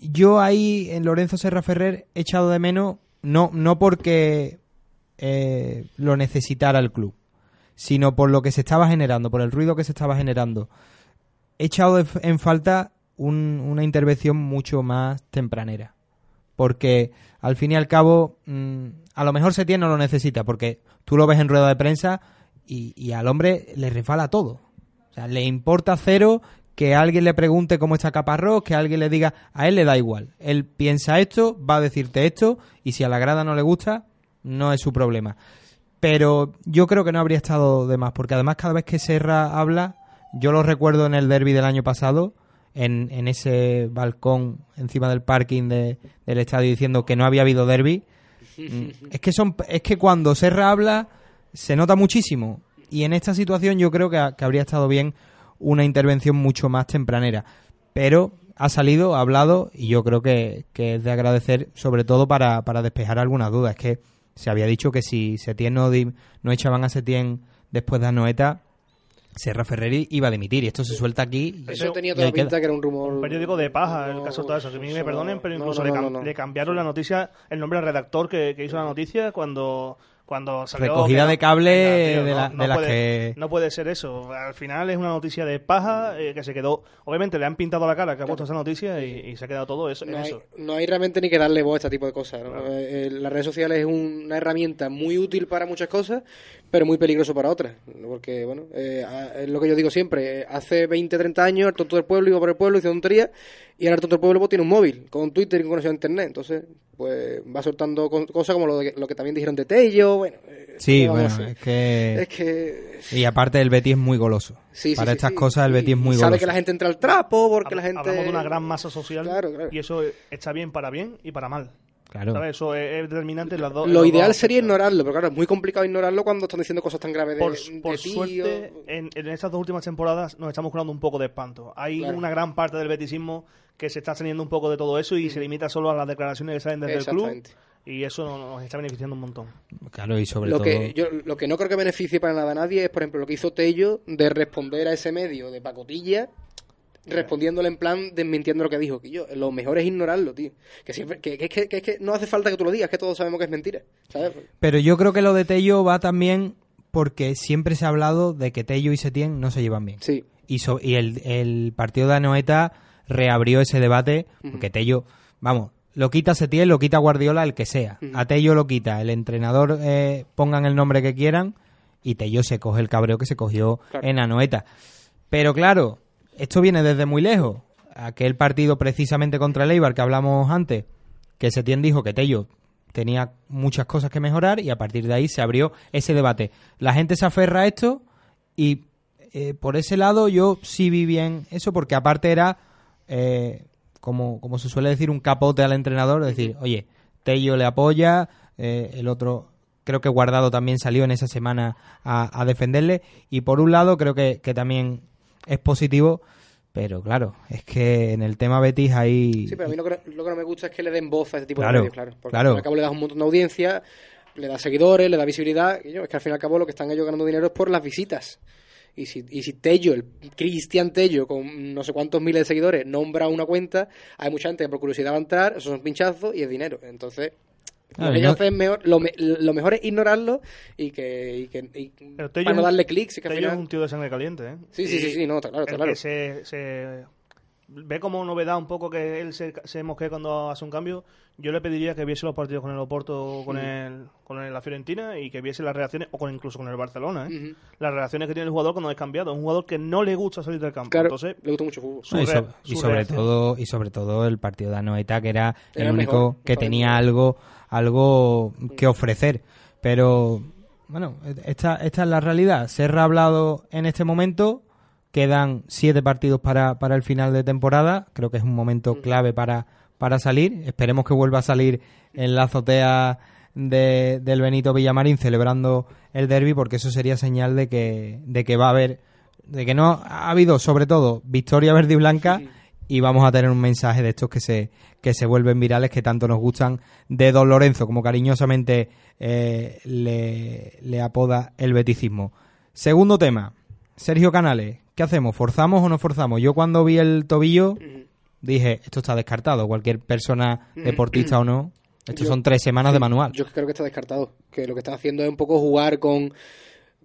Yo ahí en Lorenzo Serra Ferrer he echado de menos, no, no porque lo necesitara el club, sino por lo que se estaba generando, por el ruido que se estaba generando. He echado en falta un- una intervención mucho más tempranera. Porque al fin y al cabo, mm, a lo mejor Setién no lo necesita, porque tú lo ves en rueda de prensa y, y al hombre le refala todo. O sea, le importa cero que alguien le pregunte cómo está Caparrós, que alguien le diga, a él le da igual. Él piensa esto, va a decirte esto, y si a la grada no le gusta, no es su problema. Pero yo creo que no habría estado de más, porque además cada vez que Serra habla, yo lo recuerdo en el derby del año pasado, en, en ese balcón encima del parking de- del estadio diciendo que no había habido derby. Mm, Es que, son, es que cuando Serra habla se nota muchísimo. Y en esta situación yo creo que, que habría estado bien una intervención mucho más tempranera. Pero ha salido, ha hablado y yo creo que, que es de agradecer sobre todo para, para despejar algunas dudas. Es que se había dicho que si Setién no, no echaban a Setién después de Anoeta, Serra Ferreri iba a dimitir. Y esto se suelta aquí. y- Eso tenía toda la pinta queda. que era un rumor. Un periódico de paja, el caso todo eso. Que a mí me eso perdonen, pero no, incluso no, le, no, cam- no. le cambiaron la noticia, el nombre al redactor que, que hizo la noticia cuando cuando salió Recogida que de cable tío, de no- la- no de las puede- que- no puede ser eso. Al final es una noticia de paja eh, que se quedó. Obviamente le han pintado la cara que ha puesto esa noticia y, y se ha quedado todo eso. en No hay, eso. no hay realmente ni que darle voz a este tipo de cosas. ¿no? Eh, eh, las redes sociales es una herramienta muy útil para muchas cosas, pero muy peligroso para otras. Porque, bueno, eh, es lo que yo digo siempre. eh, Hace 20, 30 años el tonto del pueblo iba por el pueblo, hizo tonterías, y ahora el tonto del pueblo pues, tiene un móvil, con Twitter y con conexión a Internet. Entonces, pues va soltando cosas como lo, de- lo que también dijeron de Tello. Bueno, eh, Sí, ¿qué vamos a bueno, es que... Es que... Y aparte el Betis es muy goloso. Sí, sí, Para sí, estas sí. cosas el Y- Betis es muy Sabe goloso. que la gente entra al trapo, porque la gente... Hablamos de una gran masa social Claro, claro. y eso está bien para bien y para mal. Claro. ¿Sabes? Eso es, es determinante en las dos. Lo ideal dos sería ignorarlo, pero claro, es muy complicado ignorarlo cuando están diciendo cosas tan graves de, Por, de por suerte, en, en estas dos últimas temporadas nos estamos curando un poco de espanto. Hay Claro. una gran parte del betisismo que se está teniendo un poco de todo eso y se limita solo a las declaraciones que salen desde el club. Y eso no- nos está beneficiando un montón. Claro, y sobre Lo todo... que, yo, lo que no creo que beneficie para nada a nadie es, por ejemplo, lo que hizo Tello de responder a ese medio de pacotilla, respondiéndole en plan desmintiendo lo que dijo. Que yo, lo mejor es ignorarlo, tío. Que, siempre, que, que, que, que- que no hace falta que tú lo digas, que todos sabemos que es mentira. ¿Sabes? Pero yo creo que lo de Tello va también porque siempre se ha hablado de que Tello y Setién no se llevan bien. Sí. Y, so- y el, el partido de Anoeta reabrió ese debate porque Tello, vamos, lo quita Setién, lo quita Guardiola, el que sea. A Tello lo quita, el entrenador eh, pongan el nombre que quieran y Tello se coge el cabreo que se cogió Claro. en Anoeta. Pero claro, esto viene desde muy lejos. Aquel partido precisamente contra el Eibar que hablamos antes, que Setién dijo que Tello tenía muchas cosas que mejorar y a partir de ahí se abrió ese debate. La gente se aferra a esto y eh, por ese lado yo sí vi bien eso porque aparte era, eh, como, como se suele decir, un capote al entrenador, decir, oye, Tello le apoya, eh, el otro creo que Guardado también salió en esa semana a, a defenderle y por un lado creo que, que también es positivo pero claro, es que en el tema Betis hay... Sí, pero a mí lo que, lo que no me gusta es que le den voz a este tipo Claro, de medios, claro. Porque claro. al cabo le das un montón de audiencia, le das seguidores, le da visibilidad, y yo, es que al fin y al cabo lo que están ellos ganando dinero es por las visitas. Y si, y si Tello, el Cristian Tello, con no sé cuántos miles de seguidores, nombra una cuenta, hay mucha gente que por curiosidad va a entrar, esos son pinchazos y es dinero. Entonces, lo, que hay que no- hacer es mejor, lo, me- lo mejor es ignorarlo y que, y que y Pero para no darle clics. y que al Tello es final- un tío de sangre caliente, ¿eh? Sí, sí, sí, sí, no, está claro, está el claro. que se, se ve como novedad un poco que él se, se mosquee cuando hace un cambio. Yo le pediría que viese los partidos con el Oporto, con, el, con el- la Fiorentina y que viese las reacciones, o con incluso con el Barcelona, ¿eh? Las reacciones que tiene el jugador cuando es cambiado. Es un jugador que no le gusta salir del campo. Claro, Entonces, le gusta mucho fútbol. No, y, so- sobre reacción. todo y sobre todo el partido de Anoeta que era, Era el único mejor, que tenía algo algo que ofrecer pero bueno esta esta es la realidad Serra ha hablado en este momento quedan siete partidos para, para el final de temporada. Creo que es un momento clave para para salir. Esperemos que vuelva a salir en la azotea de- del Benito Villamarín celebrando el derby porque eso sería señal de que de que va a haber de que no ha habido sobre todo victoria verde y blanca y vamos a tener un mensaje de estos que se que se vuelven virales que tanto nos gustan de Don Lorenzo como cariñosamente eh, le, le apoda el beticismo. Segundo tema Sergio Canales ¿qué hacemos? ¿forzamos o no forzamos? yo cuando vi el tobillo dije esto está descartado cualquier persona deportista o no estos Yo- son tres semanas de manual Yo creo que está descartado. Que lo que están haciendo es un poco jugar con,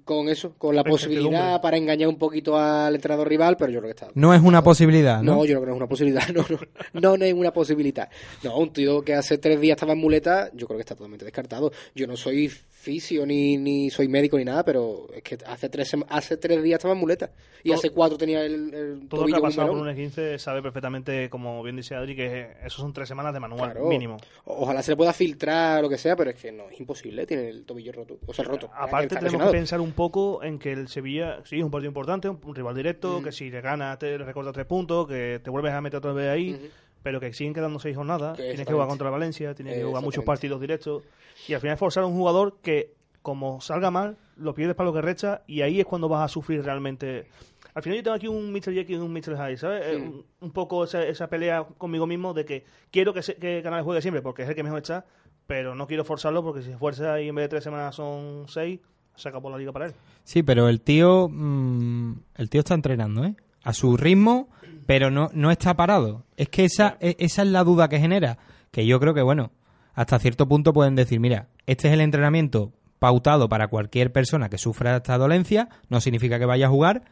con eso, con la posibilidad para engañar un poquito al entrenador rival, pero yo creo que está. no es una posibilidad No, ¿no? yo creo que no es una posibilidad. (laughs) No, no, no, no es una posibilidad. No, un tío que hace tres días estaba en muleta, yo creo que está totalmente descartado. Yo no soy fisio ni, ni soy médico ni nada, pero es que hace tres, hace tres días estaba en muleta. Y Todo- hace cuatro tenía el, el Todo el que tobillo ha pasado por melón. un 15 sabe perfectamente, como bien dice Adri, que esos son tres semanas de manual, Claro. mínimo. Ojalá se le pueda filtrar lo que sea, pero es que no, es imposible, tiene el tobillo roto. O sea, roto. Aparte tenemos que pensar un poco en que el Sevilla, sí, es un partido importante, un, un rival directo, que si le gana te recorta tres puntos, que te vuelves a meter otra vez ahí, pero que siguen quedando seis jornadas, tienes que jugar contra Valencia, tienes que jugar muchos partidos directos, y al final forzar a un jugador que, como salga mal, lo pierdes para lo que recha, y ahí es cuando vas a sufrir realmente. Al final yo tengo aquí un Mr. Jekyll y un Mr. Hyde, ¿sabes? Eh, Un, un poco esa, esa pelea conmigo mismo de que quiero que, se, que Canales juegue siempre porque es el que mejor está, pero no quiero forzarlo porque si se fuerza y en vez de tres semanas son seis, se acabó la liga para él. Sí, pero el tío, mm, el tío está entrenando, ¿eh? A su ritmo, pero no, no está parado. Es que esa, e- esa es la duda que genera. Que yo creo que, bueno, hasta cierto punto pueden decir, mira, este es el entrenamiento pautado para cualquier persona que sufra esta dolencia, no significa que vaya a jugar,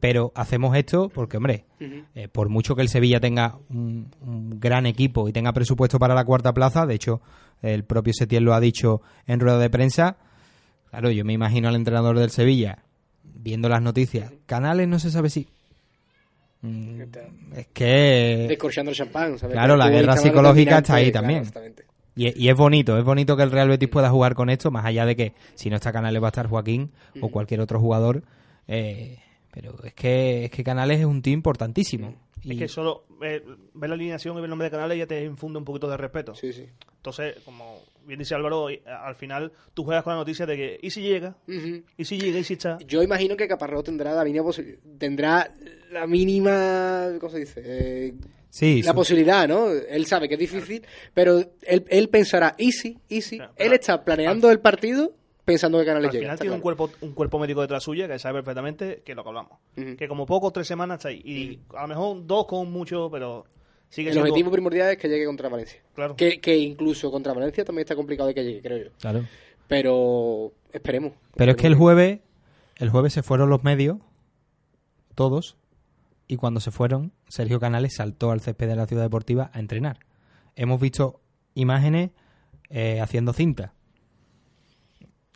pero hacemos esto porque, hombre, eh, por mucho que el Sevilla tenga un, un gran equipo y tenga presupuesto para la cuarta plaza, de hecho, el propio Setién lo ha dicho en rueda de prensa, Claro, yo me imagino al entrenador del Sevilla viendo las noticias. Canales no se sabe si. Mm, Es que. Descorchando el champán. ¿sabes? Claro, la guerra psicológica está ahí claro, también. Y, y es bonito, es bonito que el Real Betis pueda jugar con esto, más allá de que si no está Canales va a estar Joaquín o cualquier otro jugador. eh, pero es que, es que Canales es un tío importantísimo. Y- Es que solo eh, ver la alineación y ver el nombre de Canales ya te infunde un poquito de respeto. Sí, sí. Entonces, como bien dice Álvaro, y- al final tú juegas con la noticia de que, ¿y si llega? Ujú. ¿Y si llega? ¿Y si está? Yo imagino que Caparrós tendrá la mínima tendrá la mínima ¿cómo se dice? Eh, sí, la su- posibilidad, ¿no? Él sabe que es difícil, pero él, él pensará easy, easy. Claro, él pero- está planeando el partido pensando que Canales Al llega. final está tiene un cuerpo, un cuerpo médico detrás suya que sabe perfectamente que es lo que hablamos. Que como poco, tres semanas está ahí. Y a lo mejor dos con mucho, pero sigue El siendo... objetivo primordial es que llegue contra Valencia. Claro. Que, que incluso contra Valencia también está complicado de que llegue, creo yo. Claro. Pero esperemos. Pero es que el jueves, el jueves se fueron los medios, todos, y cuando se fueron, Sergio Canales saltó al césped de la ciudad deportiva a entrenar. Hemos visto imágenes eh, haciendo cinta.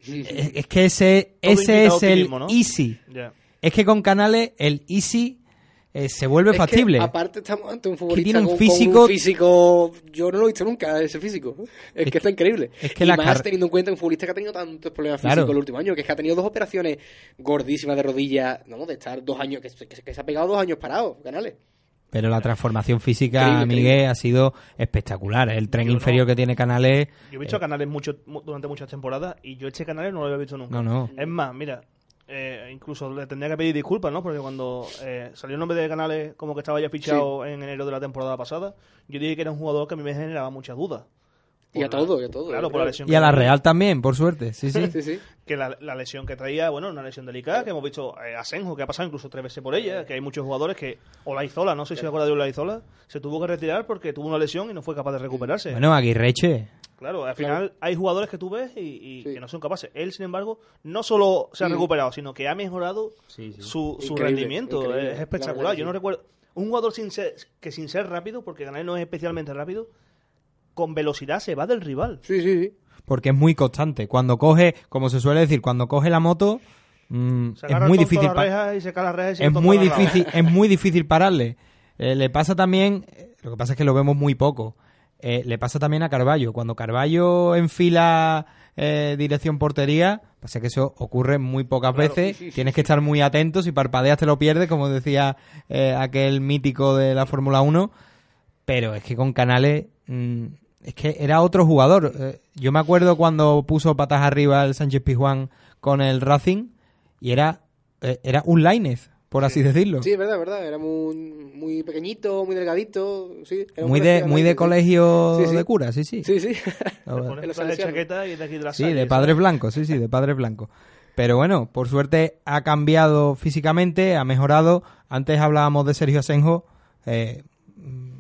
Es, que ese, ese es el easy. Es que con Canales el easy eh, se vuelve Es que, factible. aparte estamos ante un futbolista tiene un con- con físico- físico... Yo no lo he visto nunca, ese físico. Es, que está increíble. es que y la más car- teniendo en cuenta un futbolista que ha tenido tantos problemas Claro. físicos el último año, que es que ha tenido dos operaciones gordísimas de rodilla, no, de estar dos años, que, que- que se ha pegado dos años parado, Canales. Pero la transformación física, Increíble, Miguel, increíble. ha sido espectacular. El tren Yo no. inferior que tiene Canales... Yo he visto a Canales mucho, mu- durante muchas temporadas y yo este Canales no lo había visto nunca. No, no. Es más, mira, eh, incluso le tendría que pedir disculpas, ¿no? Porque cuando eh, salió el nombre de Canales como que estaba ya fichado en enero de la temporada pasada, yo dije que era un jugador que a mí me generaba muchas dudas. Y a la- todo, y a todo. Claro, por la lesión Y a la. Real también, por suerte. Sí, sí. (laughs) Sí, sí. Que la, la lesión que traía, bueno, una lesión delicada, que hemos visto eh, a Senjo, que ha pasado incluso tres veces por ella, que hay muchos jugadores que, Olaizola, no sé si se acuerda de Olaizola, se tuvo que retirar porque tuvo una lesión y no fue capaz de recuperarse. Bueno, Aguirreche. Claro, al Claro. final hay jugadores que tú ves y, y Sí. que no son capaces. Él, sin embargo, no solo se ha recuperado, sino que ha mejorado su, su rendimiento. increíble. Es La espectacular. Yo no recuerdo. Un jugador sin ser, que sin ser rápido, porque Canales no es especialmente rápido, con velocidad se va del rival. Sí, sí, sí. Porque es muy constante. Cuando coge, como se suele decir, cuando coge la moto, mm, Se es muy difícil. y se la y es muy difícil, (laughs) es muy difícil pararle. Eh, le pasa también, eh, lo que pasa es que lo vemos muy poco. eh, le pasa también a Carballo. Cuando Carballo enfila eh, dirección portería, pasa que eso ocurre muy pocas Claro, veces. sí, sí, sí, Tienes que estar muy atento. Si parpadeas te lo pierdes, como decía eh, aquel mítico de la Fórmula 1. Pero es que con Canales mm, es que era otro jugador. Eh, yo me acuerdo cuando puso patas arriba el Sánchez Pizjuán con el Racing y era, eh, era un Lainez, por así decirlo. Sí, es verdad, es verdad. Era muy, muy pequeñito, muy delgadito. Sí, era muy de, muy de colegio Sí, sí. de cura, sí, sí. Sí, sí. (laughs) (laughs) De chaqueta y de aquí de la Sí, de padres blancos, sí, sí, de padres blancos. Pero bueno, por suerte ha cambiado físicamente, ha mejorado. Antes hablábamos de Sergio Asenjo. Eh, mm,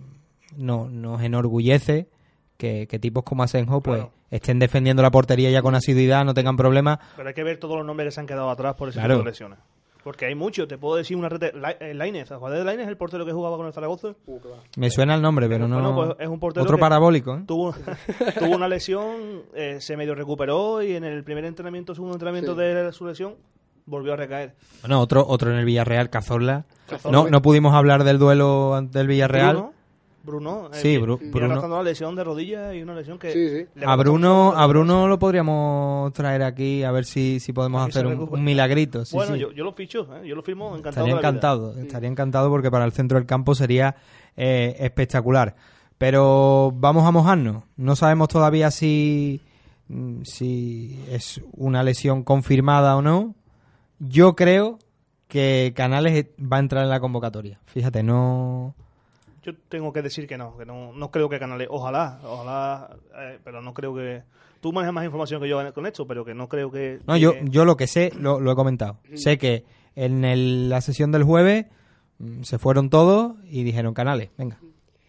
no, nos enorgullece que, que tipos como Asenjo pues Claro. estén defendiendo la portería ya con asiduidad, no tengan problemas. Pero hay que ver todos los nombres que se han quedado atrás por ese Claro. tipo de lesiones. Porque hay muchos. Te puedo decir una rete. La- eh, Lainez, ¿a de el portero que jugaba con el Zaragoza? Uh. Me suena el nombre, pero no. Bueno, pues es un portero Otro parabólico, ¿eh? Tuvo, (laughs) tuvo una lesión, eh, se medio recuperó y en el primer entrenamiento, segundo entrenamiento Sí. de su lesión, volvió a recaer. Bueno, otro, otro en el Villarreal, Cazorla. Cazorla. No, no pudimos hablar del duelo ante el Villarreal. Bruno, Bruno, eh, Sí, vi- Bru- Bruno. arrastrando una lesión de rodilla y una lesión que... Sí, sí. le A Bruno, a Bruno lo podríamos traer aquí a ver si, si podemos hacer un, milagrito. sí, bueno, sí. Yo, yo lo ficho, ¿eh? yo lo firmo encantado. estaría de la vida. encantado, estaría encantado porque para el centro del campo sería eh, espectacular. Pero vamos a mojarnos. No sabemos todavía si, mm, si es una lesión confirmada o no. Yo creo que Canales va a entrar en la convocatoria. Fíjate, no. Yo tengo que decir que no, que no, no creo que Canales, ojalá, ojalá, eh, pero no creo que... Tú manejas más información que yo con esto, pero que no creo que... No, yo, que- yo lo que sé, lo, lo he comentado. Sé que en el- la sesión del jueves mm, se fueron todos y dijeron canales, venga,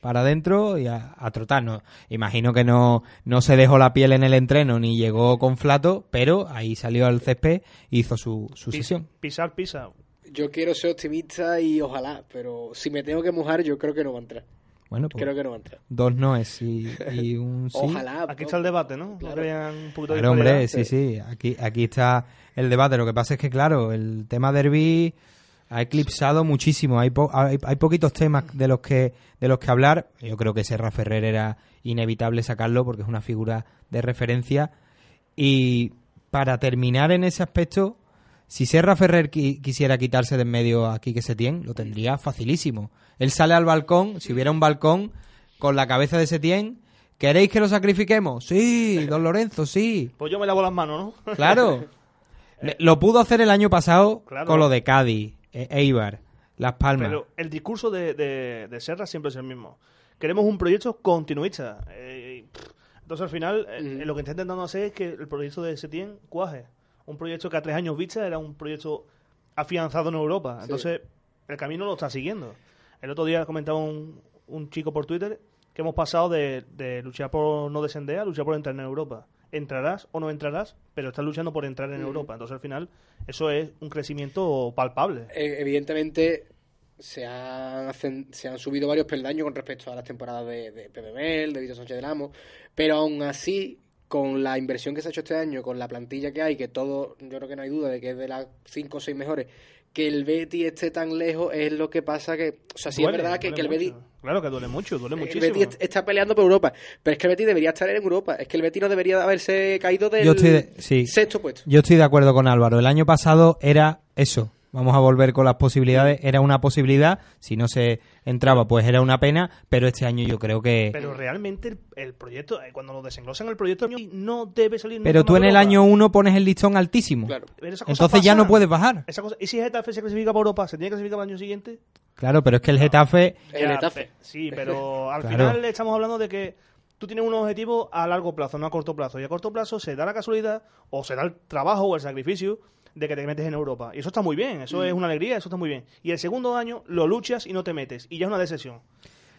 para adentro y a, a trotar. No, imagino que no, no se dejó la piel en el entreno ni llegó con flato, pero ahí salió al césped hizo su, su pis- sesión. pisar, pisa. Yo quiero ser optimista y ojalá, pero si me tengo que mojar, yo creo que no va a entrar. Bueno, pues Creo que no va a entrar. dos noes y, y (laughs) un sí. Ojalá. Aquí ¿no? está el debate, ¿no? Claro. Un poquito de hombre, sí, sí, aquí, aquí está el debate. Lo que pasa es que, claro, el tema derby ha eclipsado muchísimo. Hay, po- hay, hay poquitos temas de los que de los que hablar. Yo creo que Serra Ferrer era inevitable sacarlo porque es una figura de referencia. Y para terminar en ese aspecto, si Serra Ferrer qui- quisiera quitarse de en medio a Quique Setién, lo tendría facilísimo. Él sale al balcón, si hubiera un balcón, con la cabeza de Setién. ¿Queréis que lo sacrifiquemos? Sí, don Lorenzo, sí. Pues yo me lavo las manos, ¿no? (laughs) Claro. Lo pudo hacer el año pasado Claro. con lo de Cádiz, e- Eibar, Las Palmas. Pero el discurso de, de, de Serra siempre es el mismo. Queremos un proyecto continuista. Eh, entonces, al final, eh, Ujú. lo que está intentando hacer es que el proyecto de Setién cuaje. Un proyecto que a tres años vista era un proyecto afianzado en Europa. Entonces, el camino lo está siguiendo. El otro día comentaba un, un chico por Twitter que hemos pasado de, de luchar por no descender a luchar por entrar en Europa. Entrarás o no entrarás, pero estás luchando por entrar en Europa. Entonces, al final, eso es un crecimiento palpable. Eh, evidentemente se han, se han subido varios peldaños con respecto a las temporadas de, de de Vito Sánchez del Amo, pero aún así, con la inversión que se ha hecho este año, con la plantilla que hay, que todo, yo creo que no hay duda de que es de las cinco o seis mejores, que el Betty esté tan lejos es lo que pasa que, o sea, sí Duele, es verdad que, el Betty... mucho. Claro que duele mucho, duele El muchísimo. Betis est- está peleando por Europa, pero es que el Betis debería estar en Europa. Es que el Betis no debería haberse caído del Yo estoy de- sí. sexto puesto. Yo estoy de acuerdo con Álvaro. El año pasado era eso. Vamos a volver con las posibilidades. Era una posibilidad, si no se entraba, pues era una pena, pero este año yo creo que... Pero realmente el, el proyecto, eh, cuando lo desenglosan el proyecto, no debe salir Pero tú en el año uno pones el listón altísimo. Claro. Entonces ya no puedes bajar. Esa cosa- ¿Y si Getafe se clasifica para Europa? ¿Se tiene que clasificar para el año siguiente? Claro, pero es que el Getafe... El Getafe. Sí, pero (laughs) al Claro. final estamos hablando de que tú tienes unos objetivos a largo plazo, no a corto plazo. Y a corto plazo se da la casualidad o se da el trabajo o el sacrificio de que te metes en Europa. Y eso está muy bien, eso es una alegría, eso está muy bien. Y el segundo año lo luchas y no te metes. Y ya es una decepción.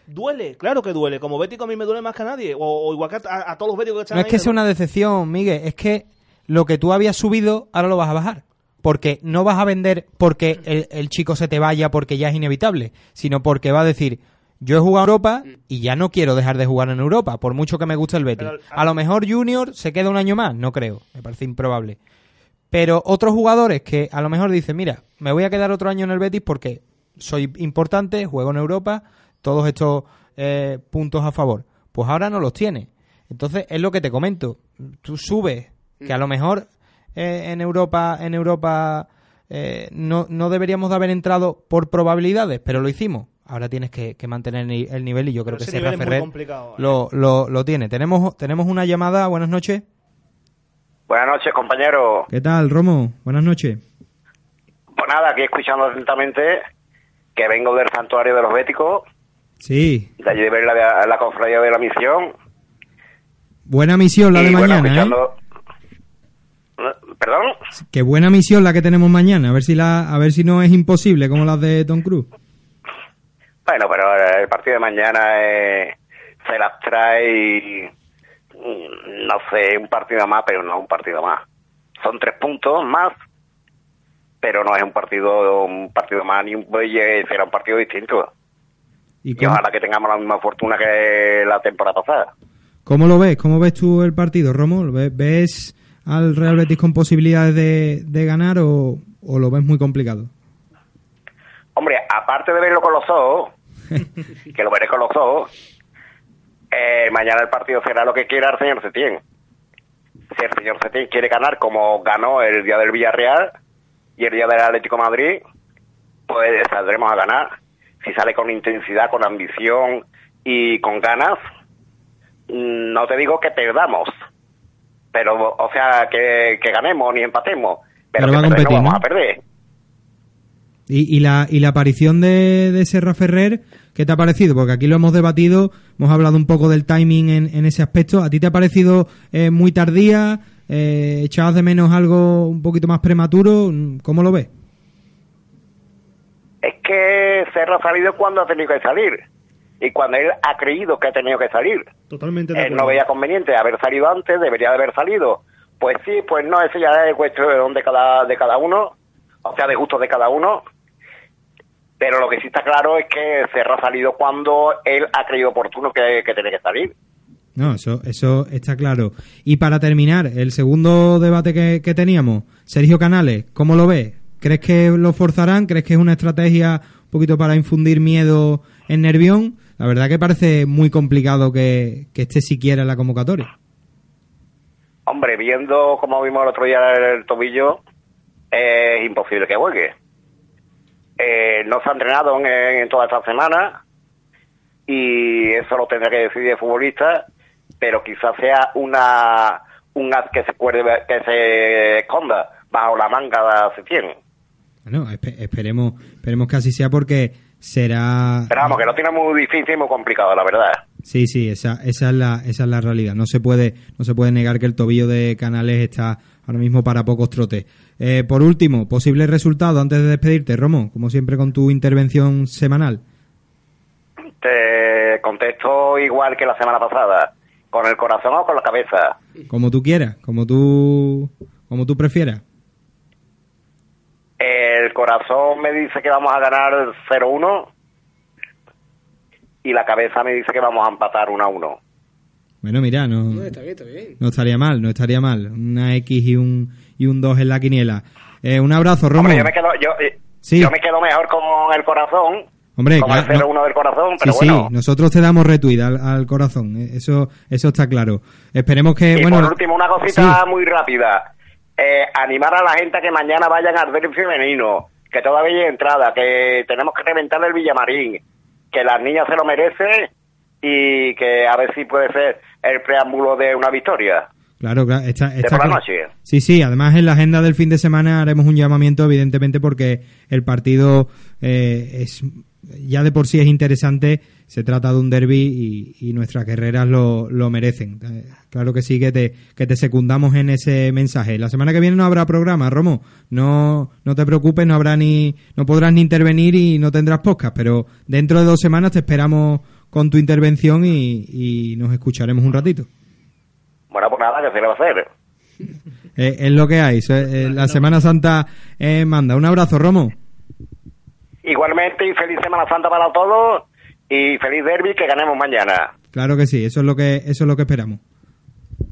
Duele, claro que duele. Como bético a mí me duele más que a nadie. O, o igual que a, a todos los béticos que están No es que sea una decepción, Miguel, es que lo que tú habías subido, ahora lo vas a bajar. Porque no vas a vender porque el, el chico se te vaya porque ya es inevitable, sino porque va a decir, yo he jugado en Europa y ya no quiero dejar de jugar en Europa, por mucho que me guste el Betis. Pero- A lo mejor Junior se queda un año más, no creo, me parece improbable. Pero otros jugadores que a lo mejor dicen, mira, me voy a quedar otro año en el Betis porque soy importante, juego en Europa, todos estos eh, puntos a favor. Pues ahora no los tiene. Entonces es lo que te comento. Tú subes, que a lo mejor eh, en Europa, en Europa eh, no, no deberíamos de haber entrado por probabilidades, pero lo hicimos. Ahora tienes que, que mantener el nivel y yo creo Pero que Serra Ferrer ¿eh? lo, lo, lo tiene. Tenemos, tenemos una llamada. Buenas noches. Buenas noches, compañero. ¿Qué tal, Romo? Buenas noches. Pues nada, aquí escuchando atentamente que vengo del santuario de los béticos, Sí, de allí de ver la, la cofradía de la misión. buena misión la y de bueno, mañana, ¿eh? ¿Perdón? Qué buena misión la que tenemos mañana. A ver si la, a ver si no es imposible como las de Tom Cruise. Bueno, pero el partido de mañana eh, se las trae, y, no sé, un partido más, pero no un partido más. Son tres puntos más, pero no es un partido un partido más, ni un, será un partido distinto. ¿Y Y ojalá que tengamos la misma fortuna que la temporada pasada. cómo lo ves? ¿Cómo ves tú el partido, Romo? ¿Lo ves, ves al Real Betis con posibilidades de, de ganar o, o lo ves muy complicado? Hombre, aparte de verlo con los ojos, (laughs) que lo veré con los ojos, eh, mañana el partido será lo que quiera el señor Setién. Si el señor Setién quiere ganar como ganó el día del Villarreal y el día del Atlético de Madrid, pues saldremos a ganar. Si sale con intensidad, con ambición y con ganas, mm, no te digo que perdamos, pero, o sea, que, que ganemos ni empatemos, pero, Pero va a que competir, no vamos ¿no? a perder. Y, y la, y la aparición de, de Serra Ferrer, ¿qué te ha parecido? Porque aquí lo hemos debatido, hemos hablado un poco del timing en, en ese aspecto. ¿A ti te ha parecido eh, muy tardía? Eh, ¿Echabas de menos algo un poquito más prematuro? ¿Cómo lo ves? Es que Serra ha salido cuando ha tenido que salir. Y cuando él ha creído que ha tenido que salir. Totalmente de Él acuerdo. no veía conveniente haber salido antes, debería de haber salido. Pues sí, pues no, eso ya es cuestión de cada, de cada uno, o sea, de gustos de cada uno. Pero lo que sí está claro es que Serra ha salido cuando él ha creído oportuno que, que tenía que salir. No, eso, eso está claro. Y para terminar, el segundo debate que, que teníamos, Sergio Canales, ¿cómo lo ves? ¿Crees que lo forzarán? ¿Crees que es una estrategia un poquito para infundir miedo en Nervión? La verdad que parece muy complicado que, que esté siquiera en la convocatoria. Hombre, viendo como vimos el otro día el tobillo, es imposible que juegue. Eh, no se ha entrenado en, en toda esta semana y eso lo tendrá que decidir el futbolista, pero quizás sea una un as que se cuerde, que se esconda bajo la manga de Setién. Bueno, espe- esperemos, esperemos que así sea porque será... Pero vamos, que lo tiene muy difícil y muy complicado, la verdad. Sí, sí, esa, esa, es la, esa es la realidad. No se puede, no se puede negar que el tobillo de Canales está ahora mismo para pocos trotes. Eh, por último, posible resultado antes de despedirte, Romo, como siempre con tu intervención semanal. Te contesto igual que la semana pasada, con el corazón o con la cabeza. Como tú quieras, como tú, como tú prefieras. El corazón me dice que vamos a ganar 0-1 y la cabeza me dice que vamos a empatar 1-1. Bueno, mira, no, No, está bien, está bien. no estaría mal, no estaría mal. Una X y un, y un 2 en la quiniela. Eh, un abrazo, Romo. Hombre, yo me quedo, yo, eh, Sí. yo me quedo mejor con el corazón, Hombre, con claro, el no- 0-1 del corazón, Sí, pero sí, bueno. nosotros te damos retweet al, al corazón, eh, eso, eso está claro. Esperemos que, y bueno, por último, una cosita sí. muy rápida. Eh, animar a la gente a que mañana vayan al derby femenino, que todavía hay entrada, que tenemos que reventar el Villamarín, que las niñas se lo merecen y que a ver si puede ser el preámbulo de una victoria. Claro, claro. Está, está por la claro. noche. Sí, sí, además en la agenda del fin de semana haremos un llamamiento, evidentemente, porque el partido eh, es ya de por sí es interesante, se trata de un derby y, y nuestras guerreras lo, lo merecen. Eh, claro que sí, que te, que te secundamos en ese mensaje. La semana que viene no habrá programa, Romo. No, no te preocupes, no habrá ni, no podrás ni intervenir y no tendrás podcast, pero dentro de dos semanas te esperamos con tu intervención y, y nos escucharemos un ratito. Bueno, pues nada, que se le va a hacer. (laughs) Eh, es lo que hay. Eh, la Semana Santa eh, manda. Un abrazo, Romo. Igualmente, y feliz Semana Santa para todos y feliz derby que ganemos mañana. Claro que sí, eso es lo que, eso es lo que esperamos.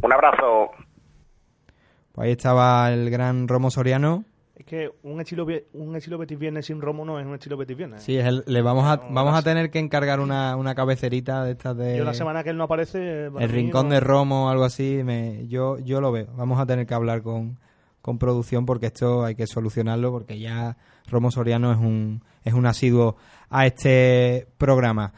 Un abrazo. Pues ahí estaba el gran Romo Soriano. Que un estilo, un estilo Betis Viernes sin Romo no es un estilo Betis Viernes. Sí, es el- le vamos a, vamos a tener que encargar una, una cabecerita de estas de... Yo la semana que él no aparece... para el rincón no- de Romo o algo así, me, yo, yo lo veo. Vamos a tener que hablar con, con producción porque esto hay que solucionarlo porque ya Romo Soriano es un, es un asiduo a este programa.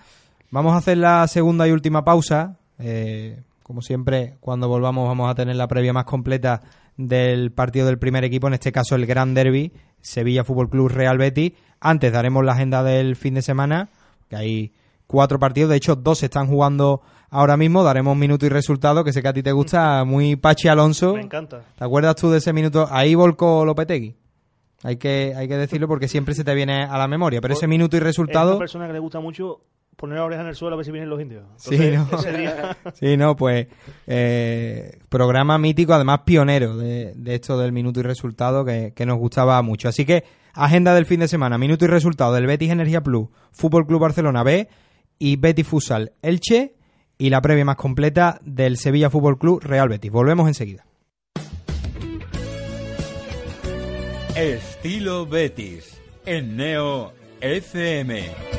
Vamos a hacer la segunda y última pausa. Eh, como siempre, cuando volvamos vamos a tener la previa más completa del partido del primer equipo, en este caso el Gran Derby, Sevilla Fútbol Club Real Betis. Antes daremos la agenda del fin de semana, que hay cuatro partidos, de hecho dos se están jugando ahora mismo, daremos minuto y resultado, que sé que a ti te gusta, muy Pachi Alonso. Me encanta. ¿Te acuerdas tú de ese minuto? Ahí volcó Lopetegui. Hay que, hay que decirlo porque siempre se te viene a la memoria, pero ese minuto y Es una resultado... persona que le gusta mucho poner la oreja en el suelo a ver si vienen los indios. Sí, Entonces, ¿no? ese día- (laughs) Sí, no, pues eh, programa mítico, además pionero de, de esto del minuto y resultado que, que nos gustaba mucho. Así que agenda del fin de semana, minuto y resultado del Betis Energía Plus, Fútbol Club Barcelona B y Betis Futsal Elche y la previa más completa del Sevilla Fútbol Club Real Betis. Volvemos enseguida. Estilo Betis en Neo FM.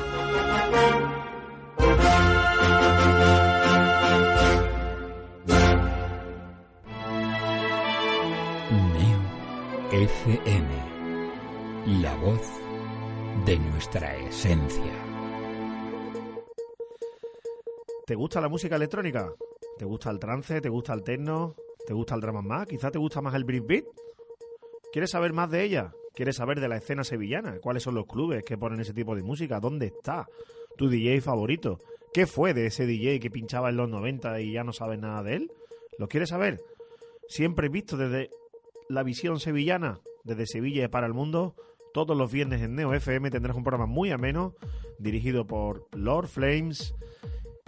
FM. La voz de nuestra esencia. ¿Te gusta la música electrónica? ¿Te gusta el trance? ¿Te gusta el techno? ¿Te gusta el drama más? ¿Quizá te gusta más el breakbeat? ¿Quieres saber más de ella? ¿Quieres saber de la escena sevillana? ¿Cuáles son los clubes que ponen ese tipo de música? ¿Dónde está tu DJ favorito? ¿Qué fue de ese DJ que pinchaba en los 90 y ya no sabes nada de él? ¿Lo quieres saber? Siempre visto desde la visión sevillana, desde Sevilla para el mundo. Todos los viernes en Neo FM tendrás un programa muy ameno dirigido por Lord Flames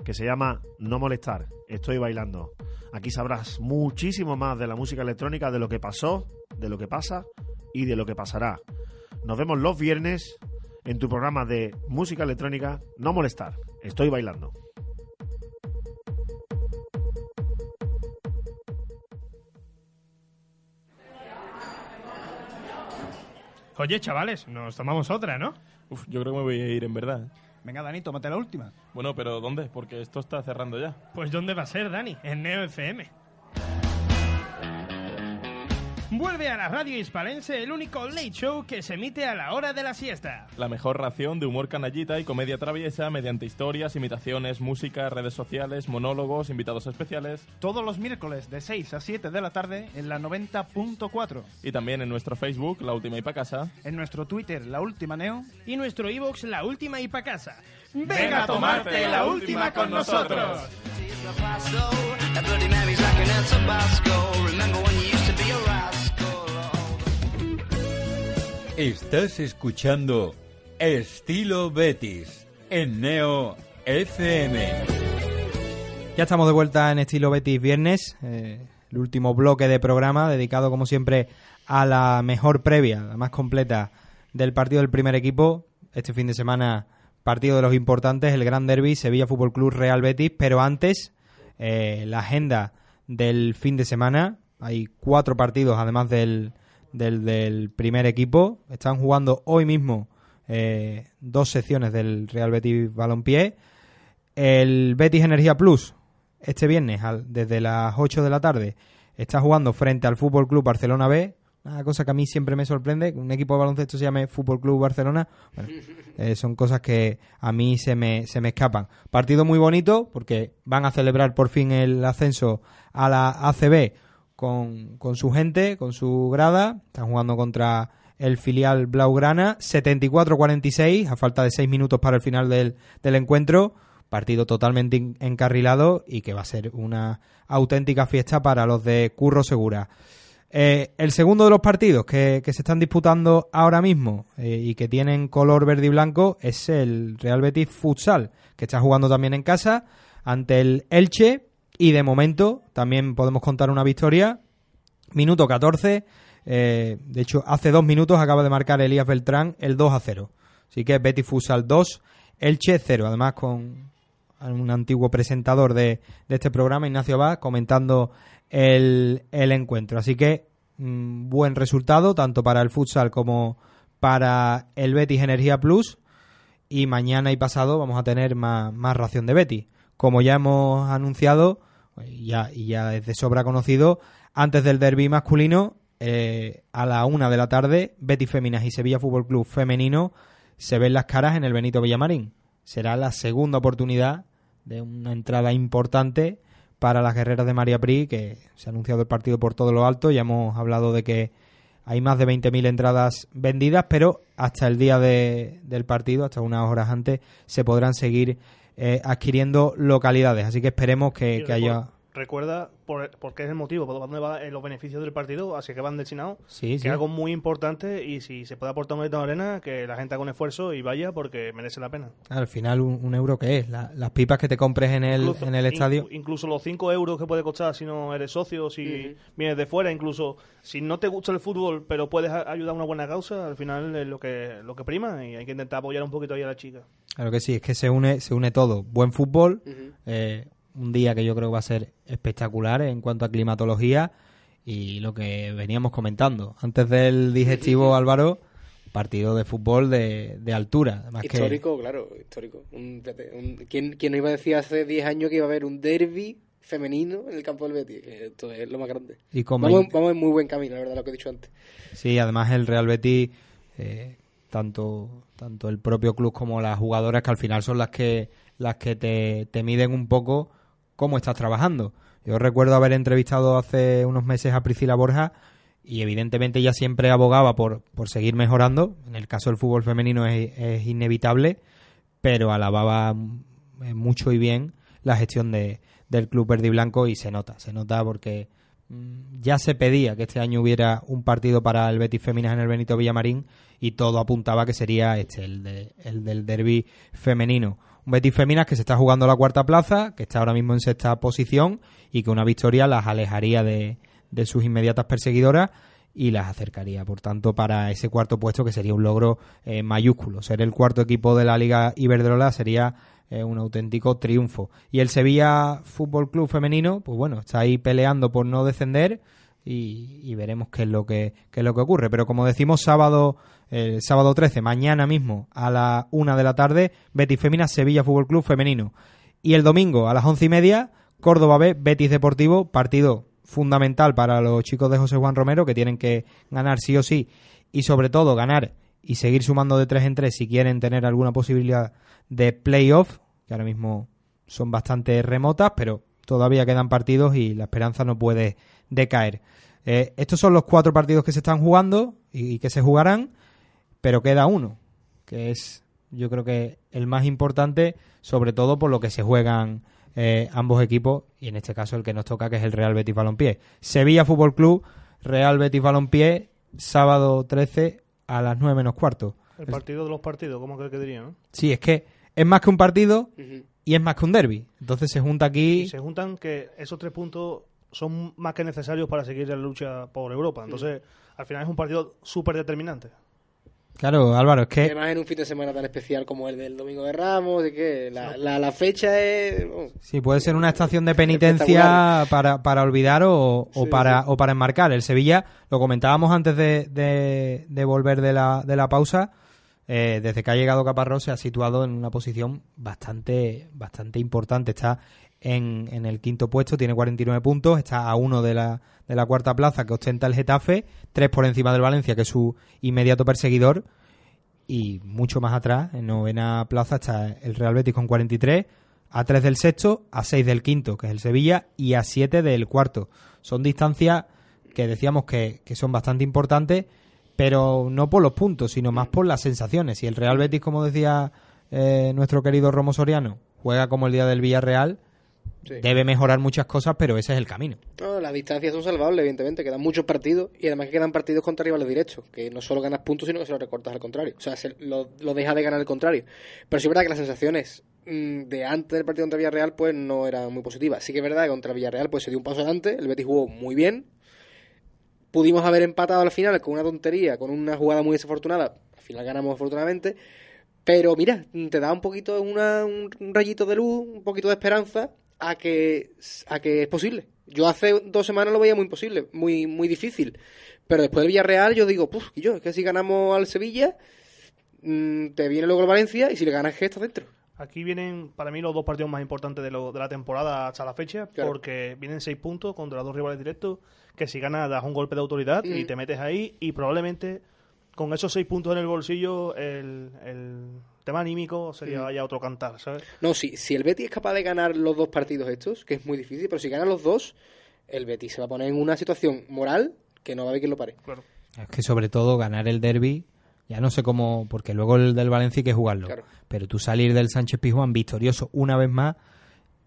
que se llama No molestar, estoy bailando. Aquí sabrás muchísimo más de la música electrónica, de lo que pasó, de lo que pasa y de lo que pasará. Nos vemos los viernes en tu programa de música electrónica No molestar, estoy bailando. Oye, chavales, nos tomamos otra, ¿no? Uf, yo creo que me voy a ir en verdad. Venga, Dani, tómate la última. Bueno, pero ¿dónde? Porque esto está cerrando ya. Pues ¿dónde va a ser, Dani? En Neo FM. Vuelve a la radio hispalense el único late show que se emite a la hora de la siesta. La mejor ración de humor canallita y comedia traviesa mediante historias, imitaciones, música, redes sociales, monólogos, invitados especiales. Todos los miércoles de 6 a 7 de la tarde en la 90.4. Y también en nuestro Facebook, La Última y Pa' Casa. En nuestro Twitter, La Última Neo. Y nuestro iVoox, La Última y Pa' Casa. ¡Venga a tomarte la última con nosotros! Estás escuchando Estilo Betis en Neo FM. Ya estamos de vuelta en Estilo Betis viernes, eh, el último bloque de programa dedicado como siempre a la mejor previa, la más completa del partido del primer equipo. Este fin de semana partido de los importantes, el Gran Derby, Sevilla Fútbol Club Real Betis, pero antes eh, la agenda del fin de semana, hay cuatro partidos además del, del, del primer equipo, están jugando hoy mismo eh, dos secciones del Real Betis Balompié, el Betis Energía Plus este viernes al- desde las 8 de la tarde está jugando frente al Fútbol Club Barcelona B. Una cosa que a mí siempre me sorprende, un equipo de baloncesto se llame Fútbol Club Barcelona. Bueno, (laughs) eh, son cosas que a mí se me, se me escapan. Partido muy bonito porque van a celebrar por fin el ascenso a la ACB con, su gente, con su grada. Están jugando contra el filial Blaugrana. 74-46, a falta de 6 minutos para el final del, del encuentro. Partido totalmente encarrilado y que va a ser una auténtica fiesta para los de Curro Segura. Eh, el segundo de los partidos que, que se están disputando ahora mismo eh, y que tienen color verde y blanco es el Real Betis Futsal, que está jugando también en casa ante el Elche y de momento también podemos contar una victoria. Minuto 14, eh, de hecho hace dos minutos acaba de marcar Elías Beltrán el 2 a 0. Así que Betis Futsal 2, Elche 0, además con un antiguo presentador de, este programa, Ignacio Abad, comentando el, el encuentro. Así que mm, buen resultado, tanto para el futsal como para el Betis Energía Plus. Y mañana y pasado vamos a tener más, más ración de Betis. Como ya hemos anunciado, y ya, y ya es de sobra conocido, antes del derby masculino, eh, a la una de la tarde, Betis Féminas y Sevilla Fútbol Club Femenino se ven las caras en el Benito Villamarín. Será la segunda oportunidad de una entrada importante para las guerreras de María Pri, que se ha anunciado el partido por todo lo alto. Ya hemos hablado de que hay más de 20.000 entradas vendidas, pero hasta el día de- del partido, hasta unas horas antes, se podrán seguir eh, adquiriendo localidades. Así que esperemos que, que haya... Recuerda por, por qué es el motivo, por dónde van los beneficios del partido, así que van destinados. Sí, que sí. es algo muy importante y si se puede aportar un de arena, que la gente haga un esfuerzo y vaya porque merece la pena. Al final, un, un euro que es. La- las pipas que te compres en el, Incluso- en el estadio. in- incluso los 5 euros que puede costar si no eres socio, si vienes de fuera, incluso si no te gusta el fútbol, pero puedes ayudar a una buena causa, al final es lo que, lo que prima y hay que intentar apoyar un poquito ahí a la chica. Claro que sí, es que se une, se une todo. Buen fútbol, eh, un día que yo creo que va a ser espectacular en cuanto a climatología y lo que veníamos comentando. Antes del digestivo, Álvaro, partido de fútbol de, de altura. Que- Histórico, claro, histórico. Un, ¿quién, quién iba a decir hace 10 años que iba a haber un derby femenino en el campo del Betis? Esto es lo más grande. Y como vamos, vamos en muy buen camino, la verdad, lo que he dicho antes. Sí, además el Real Betis, eh, tanto, tanto el propio club como las jugadoras que al final son las que, las que te, te miden un poco cómo estás trabajando. Yo recuerdo haber entrevistado hace unos meses a Priscila Borja y evidentemente ella siempre abogaba por, por seguir mejorando. En el caso del fútbol femenino es, inevitable, pero alababa mucho y bien la gestión de, del club verde y blanco y se nota, se nota porque mm, ya se pedía que este año hubiera un partido para el Betis Féminas en el Benito Villamarín y todo apuntaba que sería este, el, de- el del derby femenino. Un Betis Féminas que se está jugando la cuarta plaza, que está ahora mismo en sexta posición y que una victoria las alejaría de, de sus inmediatas perseguidoras y las acercaría, por tanto, para ese cuarto puesto que sería un logro eh, mayúsculo. Ser el cuarto equipo de la Liga Iberdrola sería eh, un auténtico triunfo. Y el Sevilla Fútbol Club Femenino, pues bueno, está ahí peleando por no descender y, y veremos qué es lo que qué es lo que ocurre. Pero como decimos, sábado el sábado 13, mañana mismo a la una de la tarde, Betis Femina, Sevilla Fútbol Club Femenino. Y el domingo a las once y media, Córdoba B, Betis Deportivo, partido fundamental para los chicos de José Juan Romero, que tienen que ganar sí o sí, y sobre todo ganar y seguir sumando de tres en tres si quieren tener alguna posibilidad de playoff, que ahora mismo son bastante remotas, pero todavía quedan partidos y la esperanza no puede decaer. Eh, estos son los cuatro partidos que se están jugando y que se jugarán, pero queda uno, que es yo creo que el más importante, sobre todo por lo que se juegan eh, ambos equipos, y en este caso el que nos toca, que es el Real Betis Balompié. Sevilla Fútbol Club, Real Betis Balompié, sábado 13 a las 9 menos cuarto. El partido de los partidos, ¿cómo creo que diría, no? Sí, es que es más que un partido y es más que un derby. Entonces se junta aquí. Y se juntan que esos tres puntos son más que necesarios para seguir la lucha por Europa. Entonces, al final es un partido súper determinante. Claro, Álvaro, es que. Además, en un fin de semana tan especial como el del Domingo de Ramos, que la, la, la fecha es. Sí, puede ser una estación de penitencia para, para olvidar o, o Sí, para, sí. o para enmarcar. El Sevilla, lo comentábamos antes de, de- de volver de la, de la pausa, eh, desde que ha llegado Caparrós se ha situado en una posición bastante, bastante importante. Está en, en el quinto puesto, tiene 49 puntos, está a uno de la, de la cuarta plaza que ostenta el Getafe, tres por encima del Valencia, que es su inmediato perseguidor, y mucho más atrás, en novena plaza, está el Real Betis con 43, a 3 del sexto, a 6 del quinto, que es el Sevilla, y a 7 del cuarto. Son distancias que decíamos que, que son bastante importantes, pero no por los puntos, sino más por las sensaciones. Y el Real Betis, como decía eh, nuestro querido Romo Soriano, juega como el día del Villarreal, Sí. debe mejorar muchas cosas, pero ese es el camino. No, las distancias son salvables, evidentemente. Quedan muchos partidos y además que quedan partidos contra rivales directos. Que no solo ganas puntos, sino que se lo recortas al contrario. O sea, se lo, lo deja de ganar el contrario. Pero sí es verdad que las sensaciones mm, de antes del partido contra Villarreal pues no eran muy positivas. Sí que es verdad que contra Villarreal pues se dio un paso adelante. El Betis jugó muy bien. Pudimos haber empatado al final con una tontería, con una jugada muy desafortunada. Al final ganamos afortunadamente. Pero mira, te da un poquito una, un un rayito de luz, un poquito de esperanza a que, a que es posible. Yo hace dos semanas lo veía muy imposible, muy, muy difícil. Pero después del Villarreal yo digo, puf, y yo, es que si ganamos al Sevilla, mm, te viene luego el Valencia y si le ganas que estás dentro. Aquí vienen para mí los dos partidos más importantes de, lo- de la temporada hasta la fecha, Claro. porque vienen seis puntos contra los dos rivales directos, que si ganas das un golpe de autoridad y Mm. te metes ahí y probablemente con esos seis puntos en el bolsillo el, el tema anímico sería ya otro cantar, ¿sabes? No, si, si el Betis es capaz de ganar los dos partidos estos, que es muy difícil, pero si gana los dos, el Betis se va a poner en una situación moral que no va a haber quien lo pare. Es que sobre todo ganar el derby, ya no sé cómo, porque luego el del Valencia hay que jugarlo. Claro. Pero tú salir del Sánchez Pizjuán victorioso una vez más,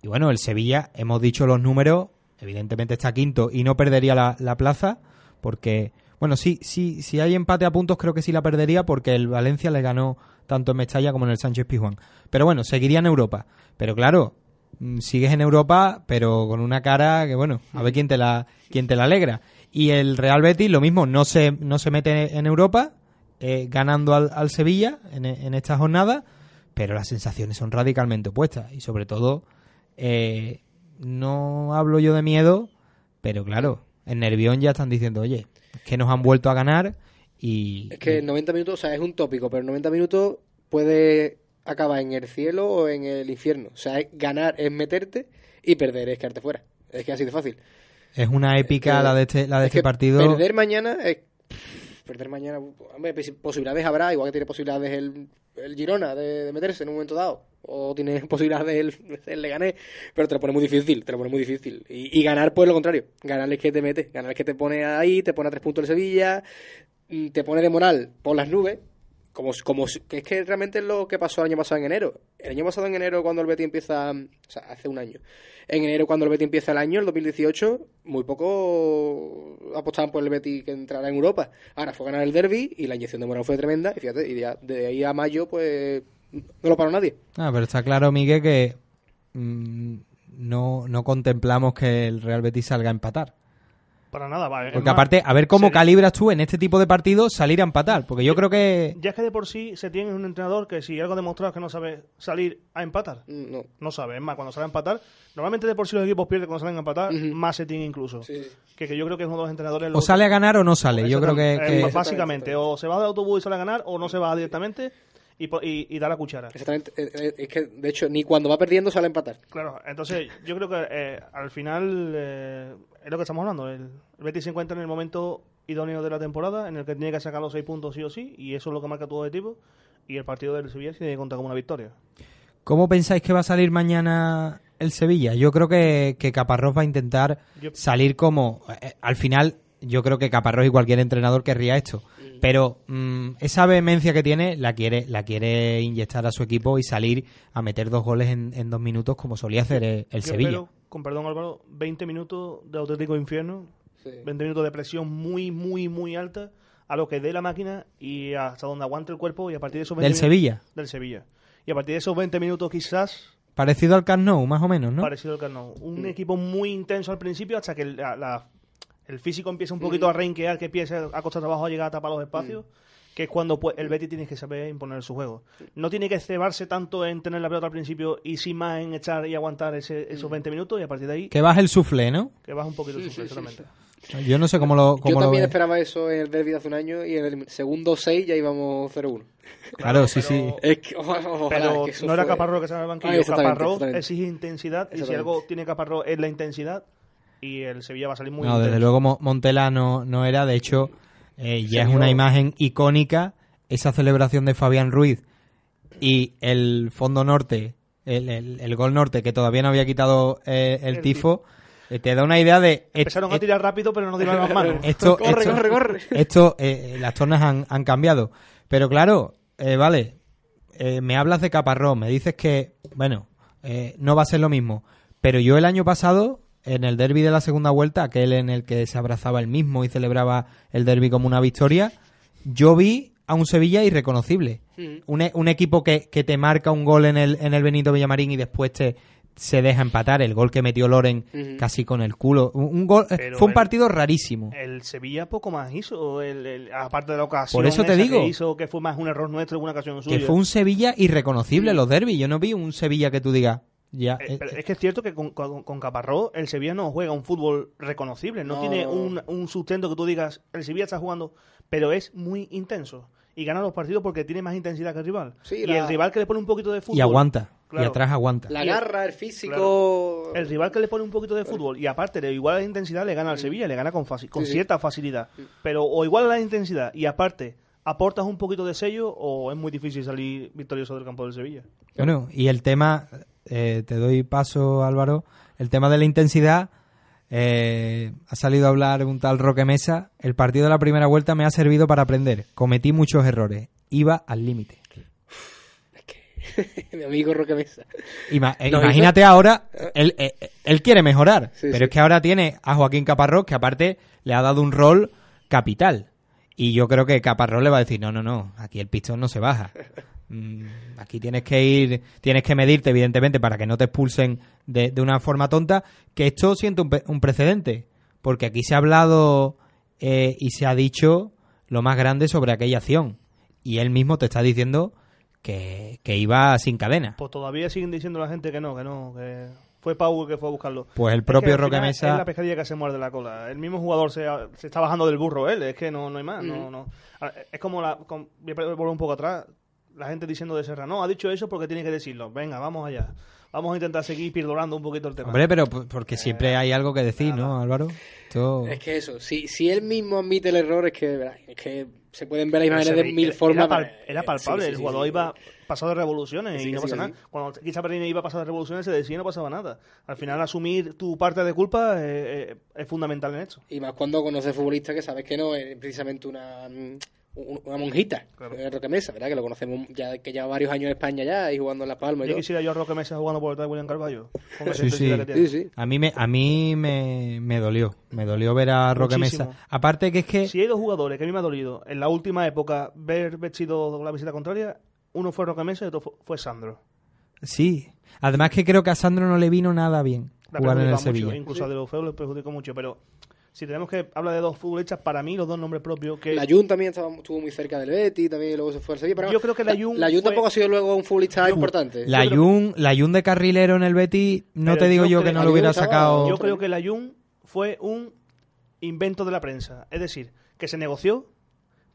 y bueno, el Sevilla, hemos dicho los números, evidentemente está quinto y no perdería la, la plaza, porque, bueno, sí, sí, si hay empate a puntos creo que sí la perdería porque el Valencia le ganó tanto en Mestalla como en el Sánchez Pizjuán. Pero bueno, seguiría en Europa. Pero claro, mm, sigues en Europa, pero con una cara que bueno, a ver quién te la, quién te la alegra. Y el Real Betis, lo mismo, no se, no se mete en Europa, eh, ganando al, al Sevilla en, en esta jornada, pero las sensaciones son radicalmente opuestas. Y sobre todo, eh, no hablo yo de miedo, pero claro, en Nervión ya están diciendo, oye, es que nos han vuelto a ganar y... Es que 90 minutos, o sea, es un tópico, pero 90 minutos puede acabar en el cielo o en el infierno. O sea, es ganar es meterte y perder es quedarte fuera. Es que así de fácil. Es una épica que- la de este, la de es este partido. Perder mañana es. Perder mañana. Hombre, pues, posibilidades habrá, igual que tiene posibilidades el, el Girona de, de meterse en un momento dado. O tiene (laughs) posibilidades el, el Leganés. Pero te lo pone muy difícil, te lo pone muy difícil. Y, y ganar, pues lo contrario. Ganar es que te mete. Ganar es que te pone ahí, te pone a tres puntos el Sevilla. Te pone de moral por las nubes. Como, como que es que realmente es lo que pasó el año pasado en enero. El año pasado en enero, cuando el Betis empieza, o sea, hace un año. En enero, cuando el Betis empieza el año, el 2018, muy poco apostaban por el Betis que entrara en Europa. Ahora fue ganar el derby y la inyección de moral fue tremenda. Y fíjate, y de ahí a mayo, pues no lo paró nadie. Ah, pero está claro, Miguel, que mm, no, no contemplamos que el Real Betis salga a empatar. Para nada, vale. Porque aparte, a ver cómo calibras tú en este tipo de partidos salir a empatar. Porque yo creo que... Ya es que de por sí se tiene un entrenador que si algo ha demostrado es que no sabe salir a empatar. No. No sabe. Es más, cuando sale a empatar, normalmente de por sí los equipos pierden cuando salen a empatar, más se tiene incluso. Que, que yo creo que es uno de los entrenadores... O sale a ganar o no sale. Yo creo que... Que- básicamente, o se va de autobús y sale a ganar, o no se va directamente. Y, po- y, y da la cuchara. Exactamente. eh, eh, Es que, de hecho, ni cuando va perdiendo sale a empatar. Claro, entonces yo creo que eh, al final eh, es lo que estamos hablando. El, el Betis se encuentra en el momento idóneo de la temporada en el que tiene que sacar los seis puntos sí o sí y eso es lo que marca tu objetivo y el partido del Sevilla se tiene que contar como una victoria. ¿Cómo pensáis que va a salir mañana el Sevilla? Yo creo que, que Caparrós va a intentar Yo- salir como... eh, al final, yo creo que Caparrós y cualquier entrenador querría esto. Pero mm, esa vehemencia que tiene la quiere, la quiere inyectar a su equipo y salir a meter dos goles en, en dos minutos como solía hacer el, Sevilla. espero, con perdón Álvaro, 20 minutos de auténtico infierno, Sí. 20 minutos de presión muy, muy, muy alta a lo que dé la máquina y hasta donde aguante el cuerpo y a partir de esos 20 Del Sevilla. Del Sevilla. Y a partir de esos 20 minutos quizás Parecido al Camp Nou, más o menos, ¿no? parecido al Camp Nou. Un equipo muy intenso al principio hasta que la- el físico empieza un poquito a reinquear, que empieza a costar trabajo a llegar a tapar los espacios, que es cuando pues, el Betis tiene que saber imponer su juego. No tiene que cebarse tanto en tener la pelota al principio y sin más en echar y aguantar ese- esos 20 minutos y a partir de ahí Que baje el suflé, ¿no? que baja un poquito el sufre, exactamente. Yo no sé cómo lo, Yo cómo lo también esperaba eso en el derby de hace un año y en el segundo 6 ya íbamos 0-1. Claro, sí, sí. Es que, ojalá, ojalá, Pero que no era Caparrós que estaba en el banquillo. Ah, exactamente. exige intensidad y si algo tiene Caparrós es la intensidad y el Sevilla va a salir muy No, desde luego Mo- Montela no, no era, de hecho, eh, ya es una imagen icónica esa celebración de Fabián Ruiz y el fondo norte, el, el- el gol norte que todavía no había quitado eh, el, El tifo, eh, te da una idea de... Empezaron a tirar rápido pero no tiraron las manos. (laughs) esto, Corre, esto- corre, corre. Esto, eh, las tornas han, han cambiado. Pero claro, eh, vale, eh, me hablas de Caparrós, me dices que, bueno, eh, no va a ser lo mismo. Pero yo el año pasado, en el derby de la segunda vuelta, aquel en el que se abrazaba el mismo y celebraba el derby como una victoria, yo vi a un Sevilla irreconocible. Un, e- un equipo que, que te marca un gol en el, en el Benito Villamarín y después te se deja empatar. El gol que metió Loren Ujú. casi con el culo. Un, un gol, eh, Pero fue un el- partido rarísimo. El Sevilla poco más hizo, el- el- aparte de la ocasión. Por eso te digo. Que hizo que fue más un error nuestro que una ocasión suya. Que fue un Sevilla irreconocible los derbis. Yo no vi un Sevilla que tú digas. Ya, Eh, eh, pero es que es cierto que con, con, con Caparrós el Sevilla no juega un fútbol reconocible, no, No, tiene. Un, un sustento que tú digas, el Sevilla está jugando, pero es muy intenso y gana los partidos porque tiene más intensidad que el rival. Sí, y la- el rival que le pone un poquito de fútbol... y aguanta. Y atrás aguanta. La garra, el físico... El rival que le pone un poquito de fútbol y aparte le iguala la intensidad le gana al Sevilla, le gana con, faci- con Sí, sí. cierta facilidad. Pero o iguala la intensidad y aparte aportas un poquito de sello o es muy difícil salir victorioso del campo del Sevilla. Bueno, y el tema, eh, te doy paso Álvaro, el tema de la intensidad, eh, ha salido a hablar un tal Roque Mesa, el partido de la primera vuelta me ha servido para aprender, cometí muchos errores, iba al límite. (laughs) Mi amigo Roque Mesa. Ima- eh, imagínate ahora, él, él quiere mejorar, Sí, pero sí. es que ahora tiene a Joaquín Caparrós, que aparte le ha dado un rol capital. Y yo creo que Caparrós le va a decir, no, no, no, aquí el pistón no se baja. Mm, aquí tienes que ir, tienes que medirte, evidentemente, para que no te expulsen de, de una forma tonta, que esto siente un, un precedente, porque aquí se ha hablado eh, y se ha dicho lo más grande sobre aquella acción. Y él mismo te está diciendo que, que iba sin cadena. Pues todavía siguen diciendo la gente que no, que no, que fue Pau que fue a buscarlo. Pues el Es propio que Roque Mesa- Es la pescadilla que se muerde la cola. El mismo jugador se, se está bajando del burro él, es que no, no hay más. No, no. Ah, Es como la. con- voy a volver un poco atrás. La gente diciendo de Serra, no, ha dicho eso porque tiene que decirlo. Venga, vamos allá. Vamos a intentar seguir perdurando un poquito el tema. Hombre, pero porque siempre hay algo que decir, ¿no, Álvaro? Es que eso, si, si él mismo admite el error, es que, verá, es que se pueden ver las imágenes de mil era- formas. Era, pal- era palpable, Sí, sí, el jugador sí. iba pasado de revoluciones y no pasa nada. Cuando Guicha Perini iba pasado de revoluciones se decía y no pasaba nada. Al final asumir tu parte de culpa eh, eh, es fundamental en esto. Y más cuando conoces futbolistas que sabes que no es precisamente una, mm, una monjita, eh, Roque Mesa, ¿verdad? Que lo conocemos ya que lleva varios años en España ya y jugando en Las Palmas. Yo quisiera yo a Roque Mesa jugando por detrás de William Carballo. Sí, sí. Sí, sí. A mí, me, a mí me, me dolió. Me dolió ver a Roque Muchísimo. Mesa. Aparte que es que... Si hay dos jugadores que a mí me ha dolido en la última época ver vestido la visita contraria, uno fue Roque Mesa y otro fu- fue Sandro. Sí. Además que creo que a Sandro no le vino nada bien Le ha jugar en el mucho, Sevilla. incluso a De Lofeu le perjudicó mucho, pero si tenemos que hablar de dos futbolistas, para mí los dos nombres propios que... La Jun también estaba, estuvo muy cerca del Betty, también luego se fue al Sevilla. Pero Yo creo que la Jun La Jun fue- tampoco ha sido luego un futbolista importante. La Jun, la Jun de carrilero en el Betis, no Pero te digo yo que no lo hubiera estaba- sacado... Yo creo que la Jun fue un invento de la prensa. Es decir, que se negoció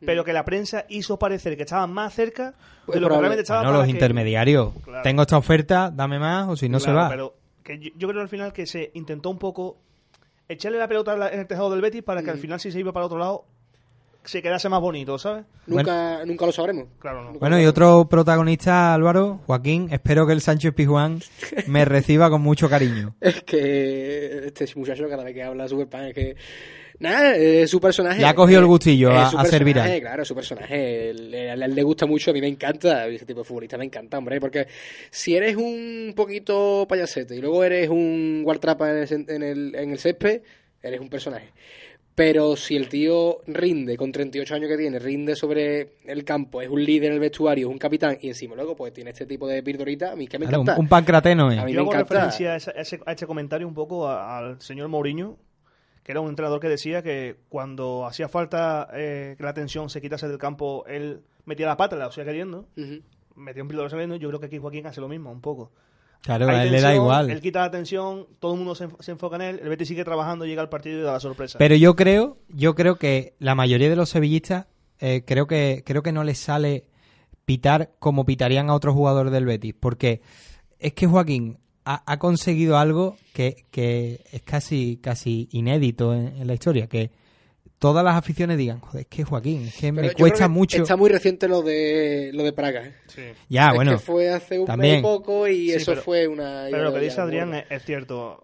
pero que la prensa hizo parecer que estaban más cerca Pues de lo que realmente estaban No, los intermediarios. Claro. Tengo esta oferta, dame más o si no se va. Pero que yo, yo creo al final que se intentó un poco echarle la pelota en el tejado del Betis para que al final si se iba para otro lado se quedase más bonito, ¿sabes? Nunca, nunca lo sabremos. Claro, no. Bueno, y otro protagonista, Álvaro, Joaquín, espero que el Sánchez Pizjuán me reciba con mucho cariño. (laughs) Es que este muchacho cada vez que habla super pan es que nada, es su personaje. Le ha cogido el eh, gustillo a- su a ser personaje, viral. Claro, su personaje. a él le gusta mucho, a mí me encanta. Ese tipo de futbolista me encanta, hombre. Porque si eres un poquito payasete y luego eres un guartrapa en el, en el, en el césped, eres un personaje. Pero si el tío rinde, con 38 años que tiene, rinde sobre el campo, es un líder en el vestuario, es un capitán, y encima luego pues tiene este tipo de pildorita, a mí que me Claro, un, encanta. un pancrateno, ¿eh? A mí Yo me hago encanta. referencia a ese, a ese- a ese comentario un poco a- al señor Mourinho, que era un entrenador que decía que cuando hacía falta eh, que la tensión se quitase del campo, él metía la pata, la hacía queriendo, Ujú. metía un pildor saliendo. Yo creo que aquí Joaquín hace lo mismo, un poco. Claro, a él le da igual. Él quita la tensión, todo el mundo se enfoca en él, el Betis sigue trabajando, llega al partido y da la sorpresa. Pero yo creo, yo creo que la mayoría de los sevillistas eh, creo que creo que no les sale pitar como pitarían a otros jugadores del Betis, porque es que Joaquín ha, ha conseguido algo que, que es casi casi inédito en, en la historia, que todas las aficiones digan, joder, es que Joaquín, es que Pero me cuesta que mucho. Está muy reciente lo de lo de Praga. ¿eh? Ya, Es bueno, que fue hace un también. mes y poco y Sí, eso pero- fue una. Pero lo que dice Adrián es, es cierto.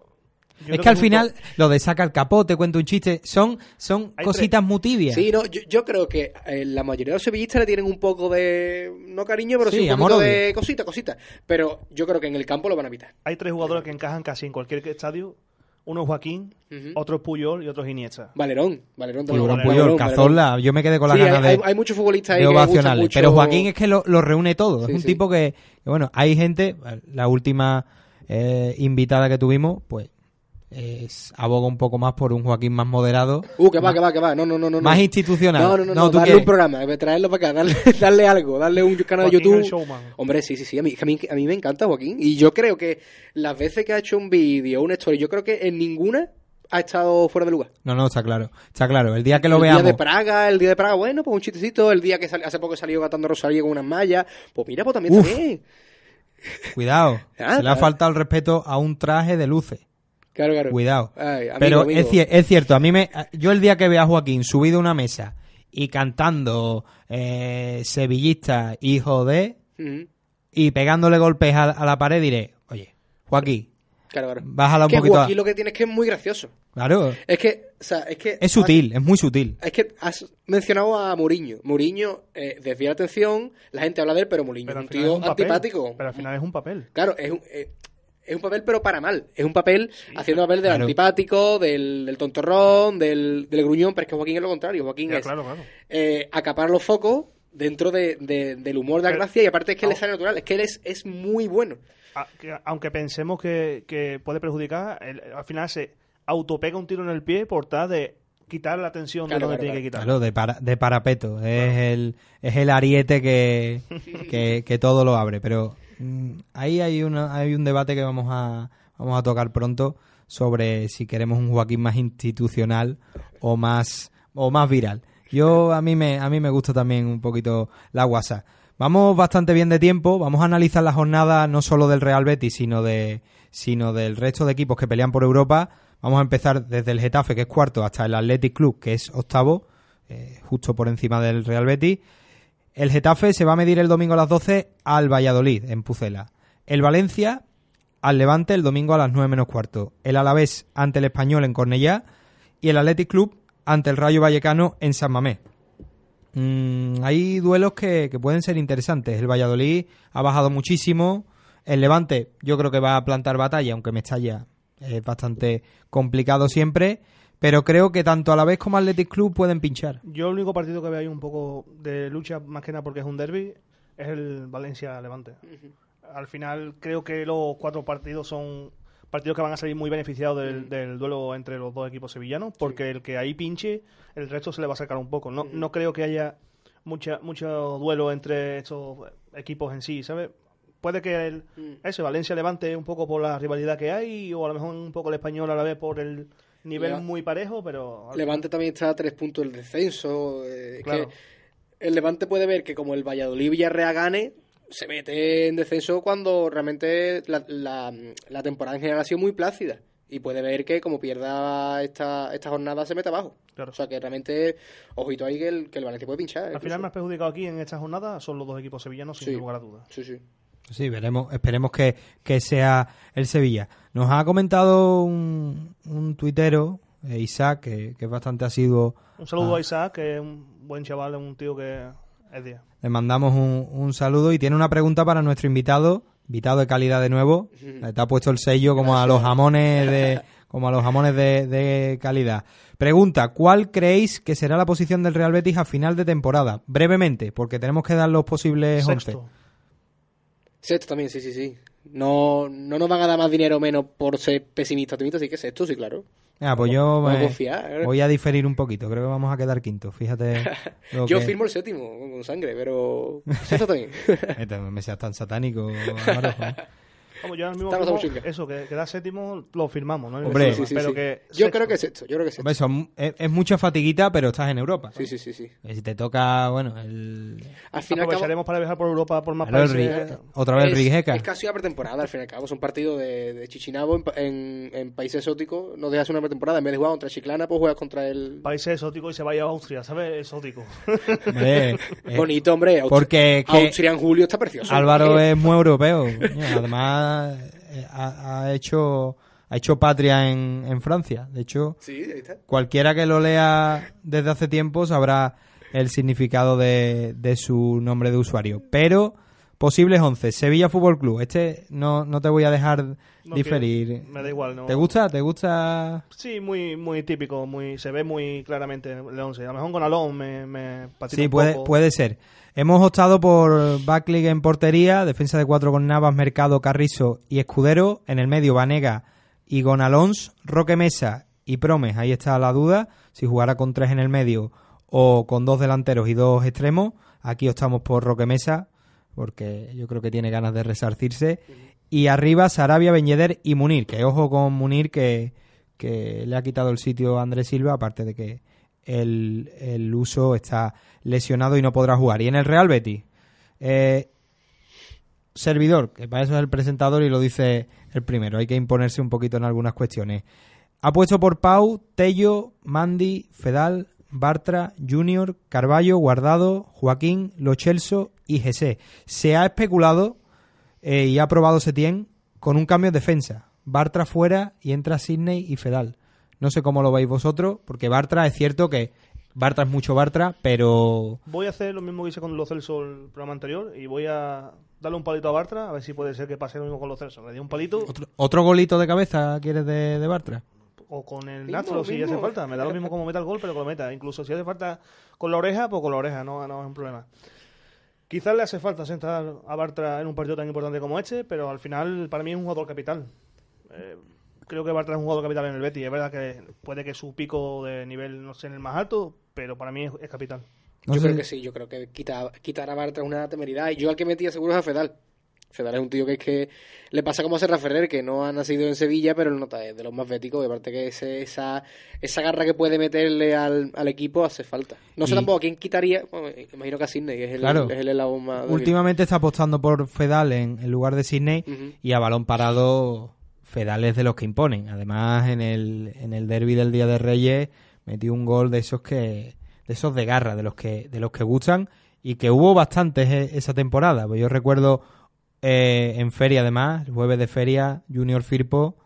Yo Es que al final poco- lo de saca el capote, cuenta un chiste, son son cositas muy tibias. Sí, no, yo, yo creo que eh, la mayoría de los sevillistas le tienen un poco de. No cariño, pero sí, Sí, un odio. de cosita, cosita. Pero yo creo que en el campo lo van a evitar. hay tres jugadores que encajan casi en cualquier estadio. Uno es Joaquín, Ujú. otro es Puyol y otro es Iniesta. Valerón, Valerón también. Puyol, Valerón, Puyol, Valerón. Cazorla, yo me quedé con las Sí, ganas hay, de, hay muchos futbolistas ahí que mucho. Pero Joaquín es que lo, lo reúne todo. Sí, es un sí. tipo que, que, bueno, hay gente, la última eh, invitada que tuvimos, pues es, aboga un poco más por un Joaquín más moderado, Uh, que va, que va, que va. No, no, no. no más institucional. No, no, no, No, no, ¿tú darle un programa, eh, traerlo para acá, darle, (laughs) darle algo, darle un canal de Joaquín el YouTube. Hombre, sí, sí, sí, a mí, a, mí, a mí me encanta Joaquín. Y yo creo que las veces que ha hecho un vídeo, una story, yo creo que en ninguna ha estado fuera de lugar. No, no, está claro. Está claro. El día que lo el veamos. día de Praga, el día de Praga, bueno, pues un chistecito. El día que sal- hace poco salió gatando Rosalía con unas mallas, pues mira, pues también Uf. está bien. Cuidado. (laughs) Ah, se le ha faltado el respeto a un traje de luces. Claro, claro. Cuidado. Ay, amigo, Pero amigo. Es, cier- es cierto, a mí me. Yo el día que vea a Joaquín subido a una mesa y cantando eh, sevillista, hijo de. Y pegándole golpes a, a la pared diré, oye, Joaquín, Claro, claro. bájala un que poquito. a- Joaquín lo que tiene es que es muy gracioso. Claro, Es que, o sea, es que... es sutil, es muy sutil. Es que has mencionado a Mourinho. Mourinho eh, desvía la atención, la gente habla de él, pero Mourinho Pero es un tío es un papel. antipático. Pero al final es un papel. Claro, es un, eh, es un papel, pero para mal. Es un papel haciendo papel del Claro. antipático, del, del tontorrón, del, del gruñón, pero es que Joaquín es lo contrario. Joaquín Ya, es claro, claro. eh, acapar los focos dentro de, de- del humor, de la gracia, y aparte es que le Ah. sale natural. Es que él es, es muy bueno. A- que- aunque pensemos que, que puede perjudicar, el- al final se autopega un tiro en el pie por tal de quitar la tensión Claro, de donde claro, tiene que quitar. Claro, de, para- de parapeto. Es, el, es el ariete que, (laughs) que, que todo lo abre. Pero ahí hay, una, hay un debate que vamos a, tocar pronto sobre si queremos un Joaquín más institucional o más, o más viral. Yo a mí me a mí me gusta también un poquito la WhatsApp. Vamos bastante bien de tiempo, vamos a analizar la jornada no solo del Real Betis, sino de sino del resto de equipos que pelean por Europa. Vamos a empezar desde el Getafe, que es cuarto, hasta el Athletic Club, que es octavo, eh, justo por encima del Real Betis. El Getafe se va a medir el domingo a las 12 al Valladolid, en Pucela. El Valencia al Levante el domingo a las 9 menos cuarto. El Alavés ante el Español en Cornellá. Y el Athletic Club ante el Rayo Vallecano en San Mamés. Mm, hay duelos que, pueden ser interesantes. El Valladolid ha bajado muchísimo. El Levante yo creo que va a plantar batalla, aunque Mestalla es bastante complicado siempre. Pero creo que tanto Alavés como Athletic Club pueden pinchar. Yo el único partido que veo ahí un poco de lucha, más que nada porque es un derby, es el Valencia-Levante. Al final creo que los cuatro partidos son partidos que van a salir muy beneficiados del, del duelo entre los dos equipos sevillanos, porque el que ahí pinche, el resto se le va a sacar un poco. No, no creo que haya mucha, mucho duelo entre estos equipos en sí, ¿sabes? Puede que el, ese Valencia-Levante un poco por la rivalidad que hay, o a lo mejor un poco el español a la vez por el nivel muy parejo, pero... Levante también está a tres puntos del descenso. eh, Claro. que el Levante puede ver que como el Valladolid Villarreal gane, se mete en descenso cuando realmente la, la- la temporada en general ha sido muy plácida. Y puede ver que como pierda esta, esta jornada se mete abajo. O sea que realmente, ojito ahí que el, que el Valencia puede pinchar. Al incluso. final más perjudicado aquí en esta jornada son los dos equipos sevillanos, sin Sí. lugar a dudas. Sí, sí. Sí, veremos, esperemos que, que sea el Sevilla. Nos ha comentado un, un tuitero, eh, Isaac, que, que es bastante asiduo. Un saludo a- a Isaac, que es un buen chaval, es un tío que es 10. Le mandamos un, un saludo y tiene una pregunta para nuestro invitado, invitado de calidad de nuevo. Le te ha puesto el sello como a los jamones de (laughs) como a los jamones de, de calidad. Pregunta, ¿cuál creéis que será la posición del Real Betis a final de temporada? Brevemente, porque tenemos que dar los posibles 11. Sexto también, sí, sí, sí. No, no nos van a dar más dinero o menos por ser pesimistas, optimistas, así que sexto, sí, claro. Ah, pues yo me- confiar, ¿eh? voy a diferir un poquito. Creo que vamos a quedar quinto. Fíjate. (laughs) Yo que- firmo el séptimo con sangre, pero (laughs) sexto también. Me seas tan satánico. (laughs) Vamos, yo ahora mismo Estamos firmo- a chinga. eso, que queda séptimo, lo firmamos, ¿no? Hombre. Sí, sí, sí, pero sí. que Yo sexto. creo que sexto, yo creo que. Hombre, son- es, es mucha fatiguita, pero estás en Europa. Sí, sí, sí, sí. Y si te toca, bueno, el... Al final Aprovecharemos para viajar por Europa, por más países. Otra vez el es, Rijeka. es casi una pretemporada, al fin y al cabo. Son partidos de, de Chichinabo en, pa- en, en países exóticos. No dejas una pretemporada. En vez de jugar contra Chiclana, pues juegas contra el. Países exóticos y se vaya a Austria, ¿sabes? Exótico. Hombre, (laughs) eh, Bonito, hombre. Austria- porque que Austria en julio está precioso. Álvaro Eh, es muy europeo. Además, ha, ha hecho ha hecho patria en, en Francia. De hecho, Sí, ahí está. cualquiera que lo lea desde hace tiempo sabrá el significado de, de su nombre de usuario. Pero, posibles 11. Sevilla Fútbol Club. Este no, no te voy a dejar No diferir. quiero, me da igual, ¿no? ¿Te gusta? ¿Te gusta? Sí, muy muy típico, muy se ve muy claramente el 11. A lo mejor con Alon me, me Sí, un puede, poco. puede ser. Hemos optado por Backlig en portería, defensa de cuatro con Navas, Mercado, Carrizo y Escudero. En el medio, Vanega y Gonalons, Roque Mesa y Promes. Ahí está la duda, si jugará con tres en el medio o con dos delanteros y dos extremos. Aquí optamos por Roque Mesa, porque yo creo que tiene ganas de resarcirse. Y arriba, Sarabia, Beñeder y Munir, que ojo con Munir, que, que le ha quitado el sitio a Andrés Silva, aparte de que el, el uso está lesionado y no podrá jugar. Y en el Real Betis, eh, servidor, que para eso es el presentador y lo dice el primero, hay que imponerse un poquito en algunas cuestiones. Ha puesto por Pau, Tello, Mandy, Fedal, Bartra, Junior, Carballo, Guardado, Joaquín, Lo Celso y Jesse. Se ha especulado eh, y ha aprobado Setién con un cambio en defensa. Bartra fuera y entra Sidney y Fedal. No sé cómo lo veis vosotros, porque Bartra es cierto que Bartra es mucho Bartra, pero Voy a hacer lo mismo que hice con los Celso el programa anterior y voy a darle un palito a Bartra, a ver si puede ser que pase lo mismo con los Celso. Le di un palito otro golito de cabeza quieres de, de Bartra. o con el Nastro si mismo. hace falta. Me da lo mismo como meta el gol, pero que lo meta. Incluso si hace falta con la oreja, pues con la oreja, no, no es un problema. Quizás le hace falta sentar a Bartra en un partido tan importante como este, pero al final para mí es un jugador capital. Eh, creo que Bartra es un jugador capital en el Betis. Es verdad que puede que su pico de nivel no sea en el más alto, pero para mí es, es capital. No yo sé- creo que sí, yo creo que quitar, quitar a Bartra es una temeridad. Y yo al que metía seguro es a Fedal. Fedal es un tío que es que le pasa como a Serra Ferrer, que no ha nacido en Sevilla, pero él nota es de los más béticos. Y aparte que ese- esa, esa garra que puede meterle al, al equipo hace falta. No sé Y- tampoco a quién quitaría. bueno, imagino que a Sidney, que es el, Claro. es el eslabón más débil. Últimamente está apostando por Fedal en, en lugar de Sidney y a balón parado Fedal es de los que imponen. Además, en el, en el derby del Día de Reyes metió un gol de esos que de esos de garra, de los que de los que gustan y que hubo bastantes e- esa temporada. Pues yo recuerdo eh, en feria además, el jueves de feria, Junior Firpo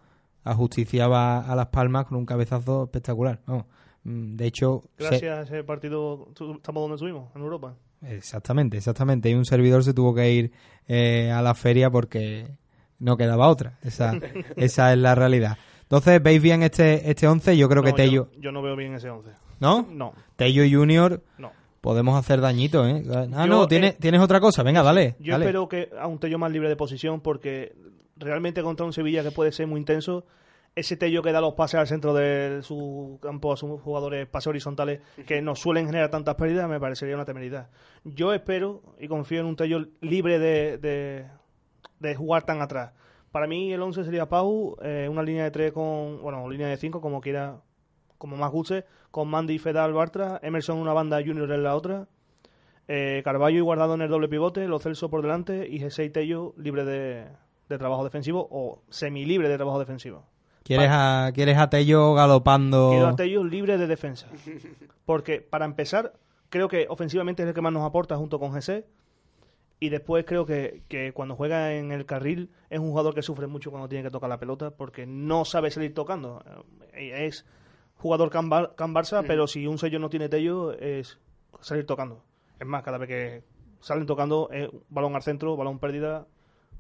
ajusticiaba a Las Palmas con un cabezazo espectacular. Vamos, mm, de hecho, se- Gracias a ese partido estamos donde estuvimos, en Europa. Exactamente, exactamente. Y un servidor se tuvo que ir eh, a la feria porque no quedaba otra. Esa, esa es la realidad. Entonces, ¿veis bien este este 11? Yo creo que Tello... Yo, yo no veo bien ese 11. ¿No? No. Tello Junior No. podemos hacer dañito, ¿eh? Ah, Yo, no, ¿tienes, eh, tienes otra cosa. Venga, dale. Yo dale. espero que a un Tello más libre de posición porque realmente contra un Sevilla que puede ser muy intenso, ese Tello que da los pases al centro de su campo a sus jugadores, pases horizontales, que no suelen generar tantas pérdidas, me parecería una temeridad. Yo espero y confío en un Tello libre de, de, de jugar tan atrás. Para mí el 11 sería Pau, eh, una línea de 3 con, bueno, línea de 5 como quiera, como más guste, con Mandy, Fedal, Bartra, Emerson una banda, Junior en la otra, Eh, Carballo y Guardado en el doble pivote, Lo Celso por delante y Jesé y Tello libre de, de trabajo defensivo o semi-libre de trabajo defensivo. ¿Quieres a, ¿Quieres a Tello galopando? Quiero a Tello libre de defensa. Porque, para empezar, creo que ofensivamente es el que más nos aporta junto con Jesé. Y después creo que, que cuando juega en el carril es un jugador que sufre mucho cuando tiene que tocar la pelota porque no sabe salir tocando. Eh, Es jugador can, Bar- can Barça, pero si un sello no tiene Tello es salir tocando. Es más, cada vez que salen tocando, es balón al centro, balón pérdida,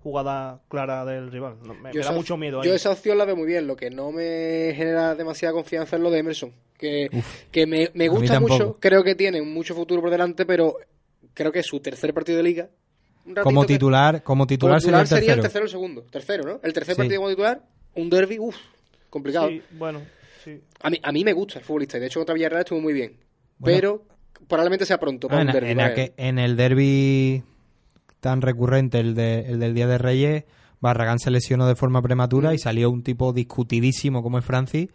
jugada clara del rival. No, me, me da mucho miedo. ahí. Yo esa opción la veo muy bien. Lo que no me genera demasiada confianza es lo de Emerson. Que, que me, me gusta mucho. Creo que tiene mucho futuro por delante, pero creo que es su tercer partido de liga. Como que- titular, como titular, como sería el sería tercero. el tercero o el segundo. Tercero, ¿no? El tercer Sí. partido como titular, un derby, uff, complicado. Sí, bueno, sí. A, mí, a mí me gusta el futbolista. y De hecho, contra Villarreal estuvo muy bien. Bueno. Pero probablemente sea pronto Ah, para en, un derby. en aquel- él. en el derby tan recurrente, el, de- el del Día de Reyes, Barragán se lesionó de forma prematura Mm. y salió un tipo discutidísimo como es Francis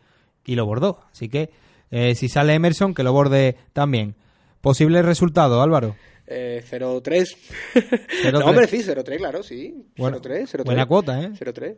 y lo bordó. Así que eh, si sale Emerson, que lo borde también. Posible resultado, Álvaro. Eh, 0-3. 0-3. no, hombre, sí, 0-3, claro, sí. Bueno, 0-3, 0-3. buena cuota, ¿eh? 0-3.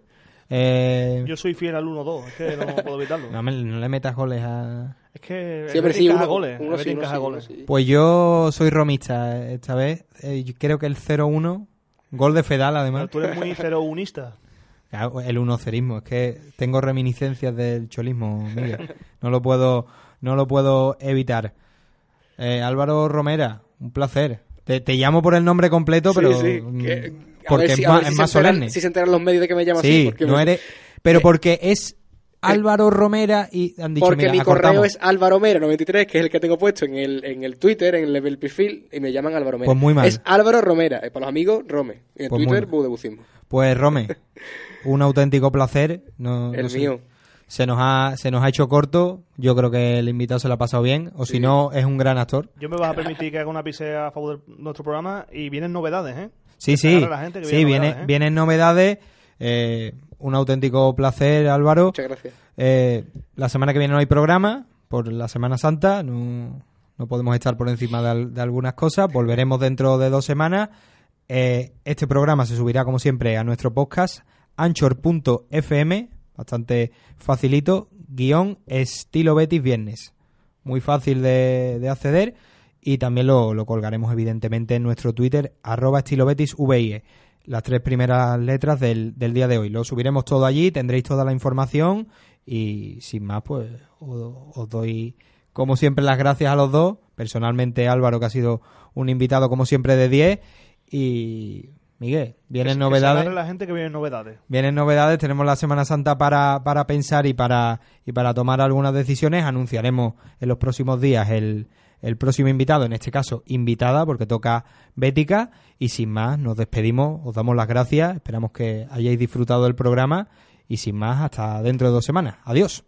Eh, Yo soy fiel al 1-2, es que no puedo evitarlo. (laughs) no, me- no le metas goles a... Es que Siempre sí, uno- goles. uno sí, uno sí, uno goles. sí. Pues yo soy romista eh, esta vez. Eh, yo creo que el 0-1, gol de Fedal además. Pero tú eres muy cero-unista. (laughs) Claro, El unocerismo, es que tengo reminiscencias del cholismo, Miguel. No lo puedo, no lo puedo evitar. Eh, Álvaro Romera, un placer. Te, te llamo por el nombre completo, pero Sí, sí, mm, que- porque si- es más, si es se más enteran- solemne. Si se enteran los medios de que me llaman sí, así. Porque no me- eres, pero porque es Álvaro Romera y han dicho Porque mira, mi correo es Álvaro Mera 93, que es el que tengo puesto en el, en el Twitter, en el, el perfil, y me llaman Álvaro Mera. Pues muy mal. Es Álvaro Romera, eh, para los amigos, Rome. En Pues muy Twitter. Budebucismo. Pues Rome, (laughs) un auténtico placer. No, El no sé. mío. Se nos, ha, se nos ha hecho corto. Yo creo que el invitado se lo ha pasado bien. O si no, es un gran actor. Yo me vas a permitir que haga una pisea a favor de nuestro programa y vienen novedades, ¿eh? Sí, Que sí. la gente que sí, vienen viene, ¿eh? vienen novedades. Eh, un auténtico placer, Álvaro. Muchas gracias. Eh, la semana que viene no hay programa por la Semana Santa. No, no podemos estar por encima de, al- de algunas cosas. Volveremos dentro de dos semanas. Eh, este programa se subirá, como siempre, a nuestro podcast anchor.fm. Bastante facilito. Guión estilo Betis Viernes. Muy fácil de, de acceder. Y también lo, lo colgaremos, evidentemente, en nuestro Twitter, arroba estilo Betis VIE. Las tres primeras letras del, del día de hoy. Lo subiremos todo allí, tendréis toda la información. Y sin más, pues os, os doy, como siempre, las gracias a los dos. Personalmente, Álvaro, que ha sido un invitado, como siempre, de 10. Y Miguel, vienen Que- novedades. la gente que vienen novedades. Vienen novedades, tenemos la Semana Santa para, para pensar y para, y para tomar algunas decisiones. Anunciaremos en los próximos días el, el próximo invitado, en este caso invitada, porque toca Bética. Y sin más, nos despedimos, os damos las gracias, esperamos que hayáis disfrutado del programa. Y sin más, hasta dentro de dos semanas. Adiós.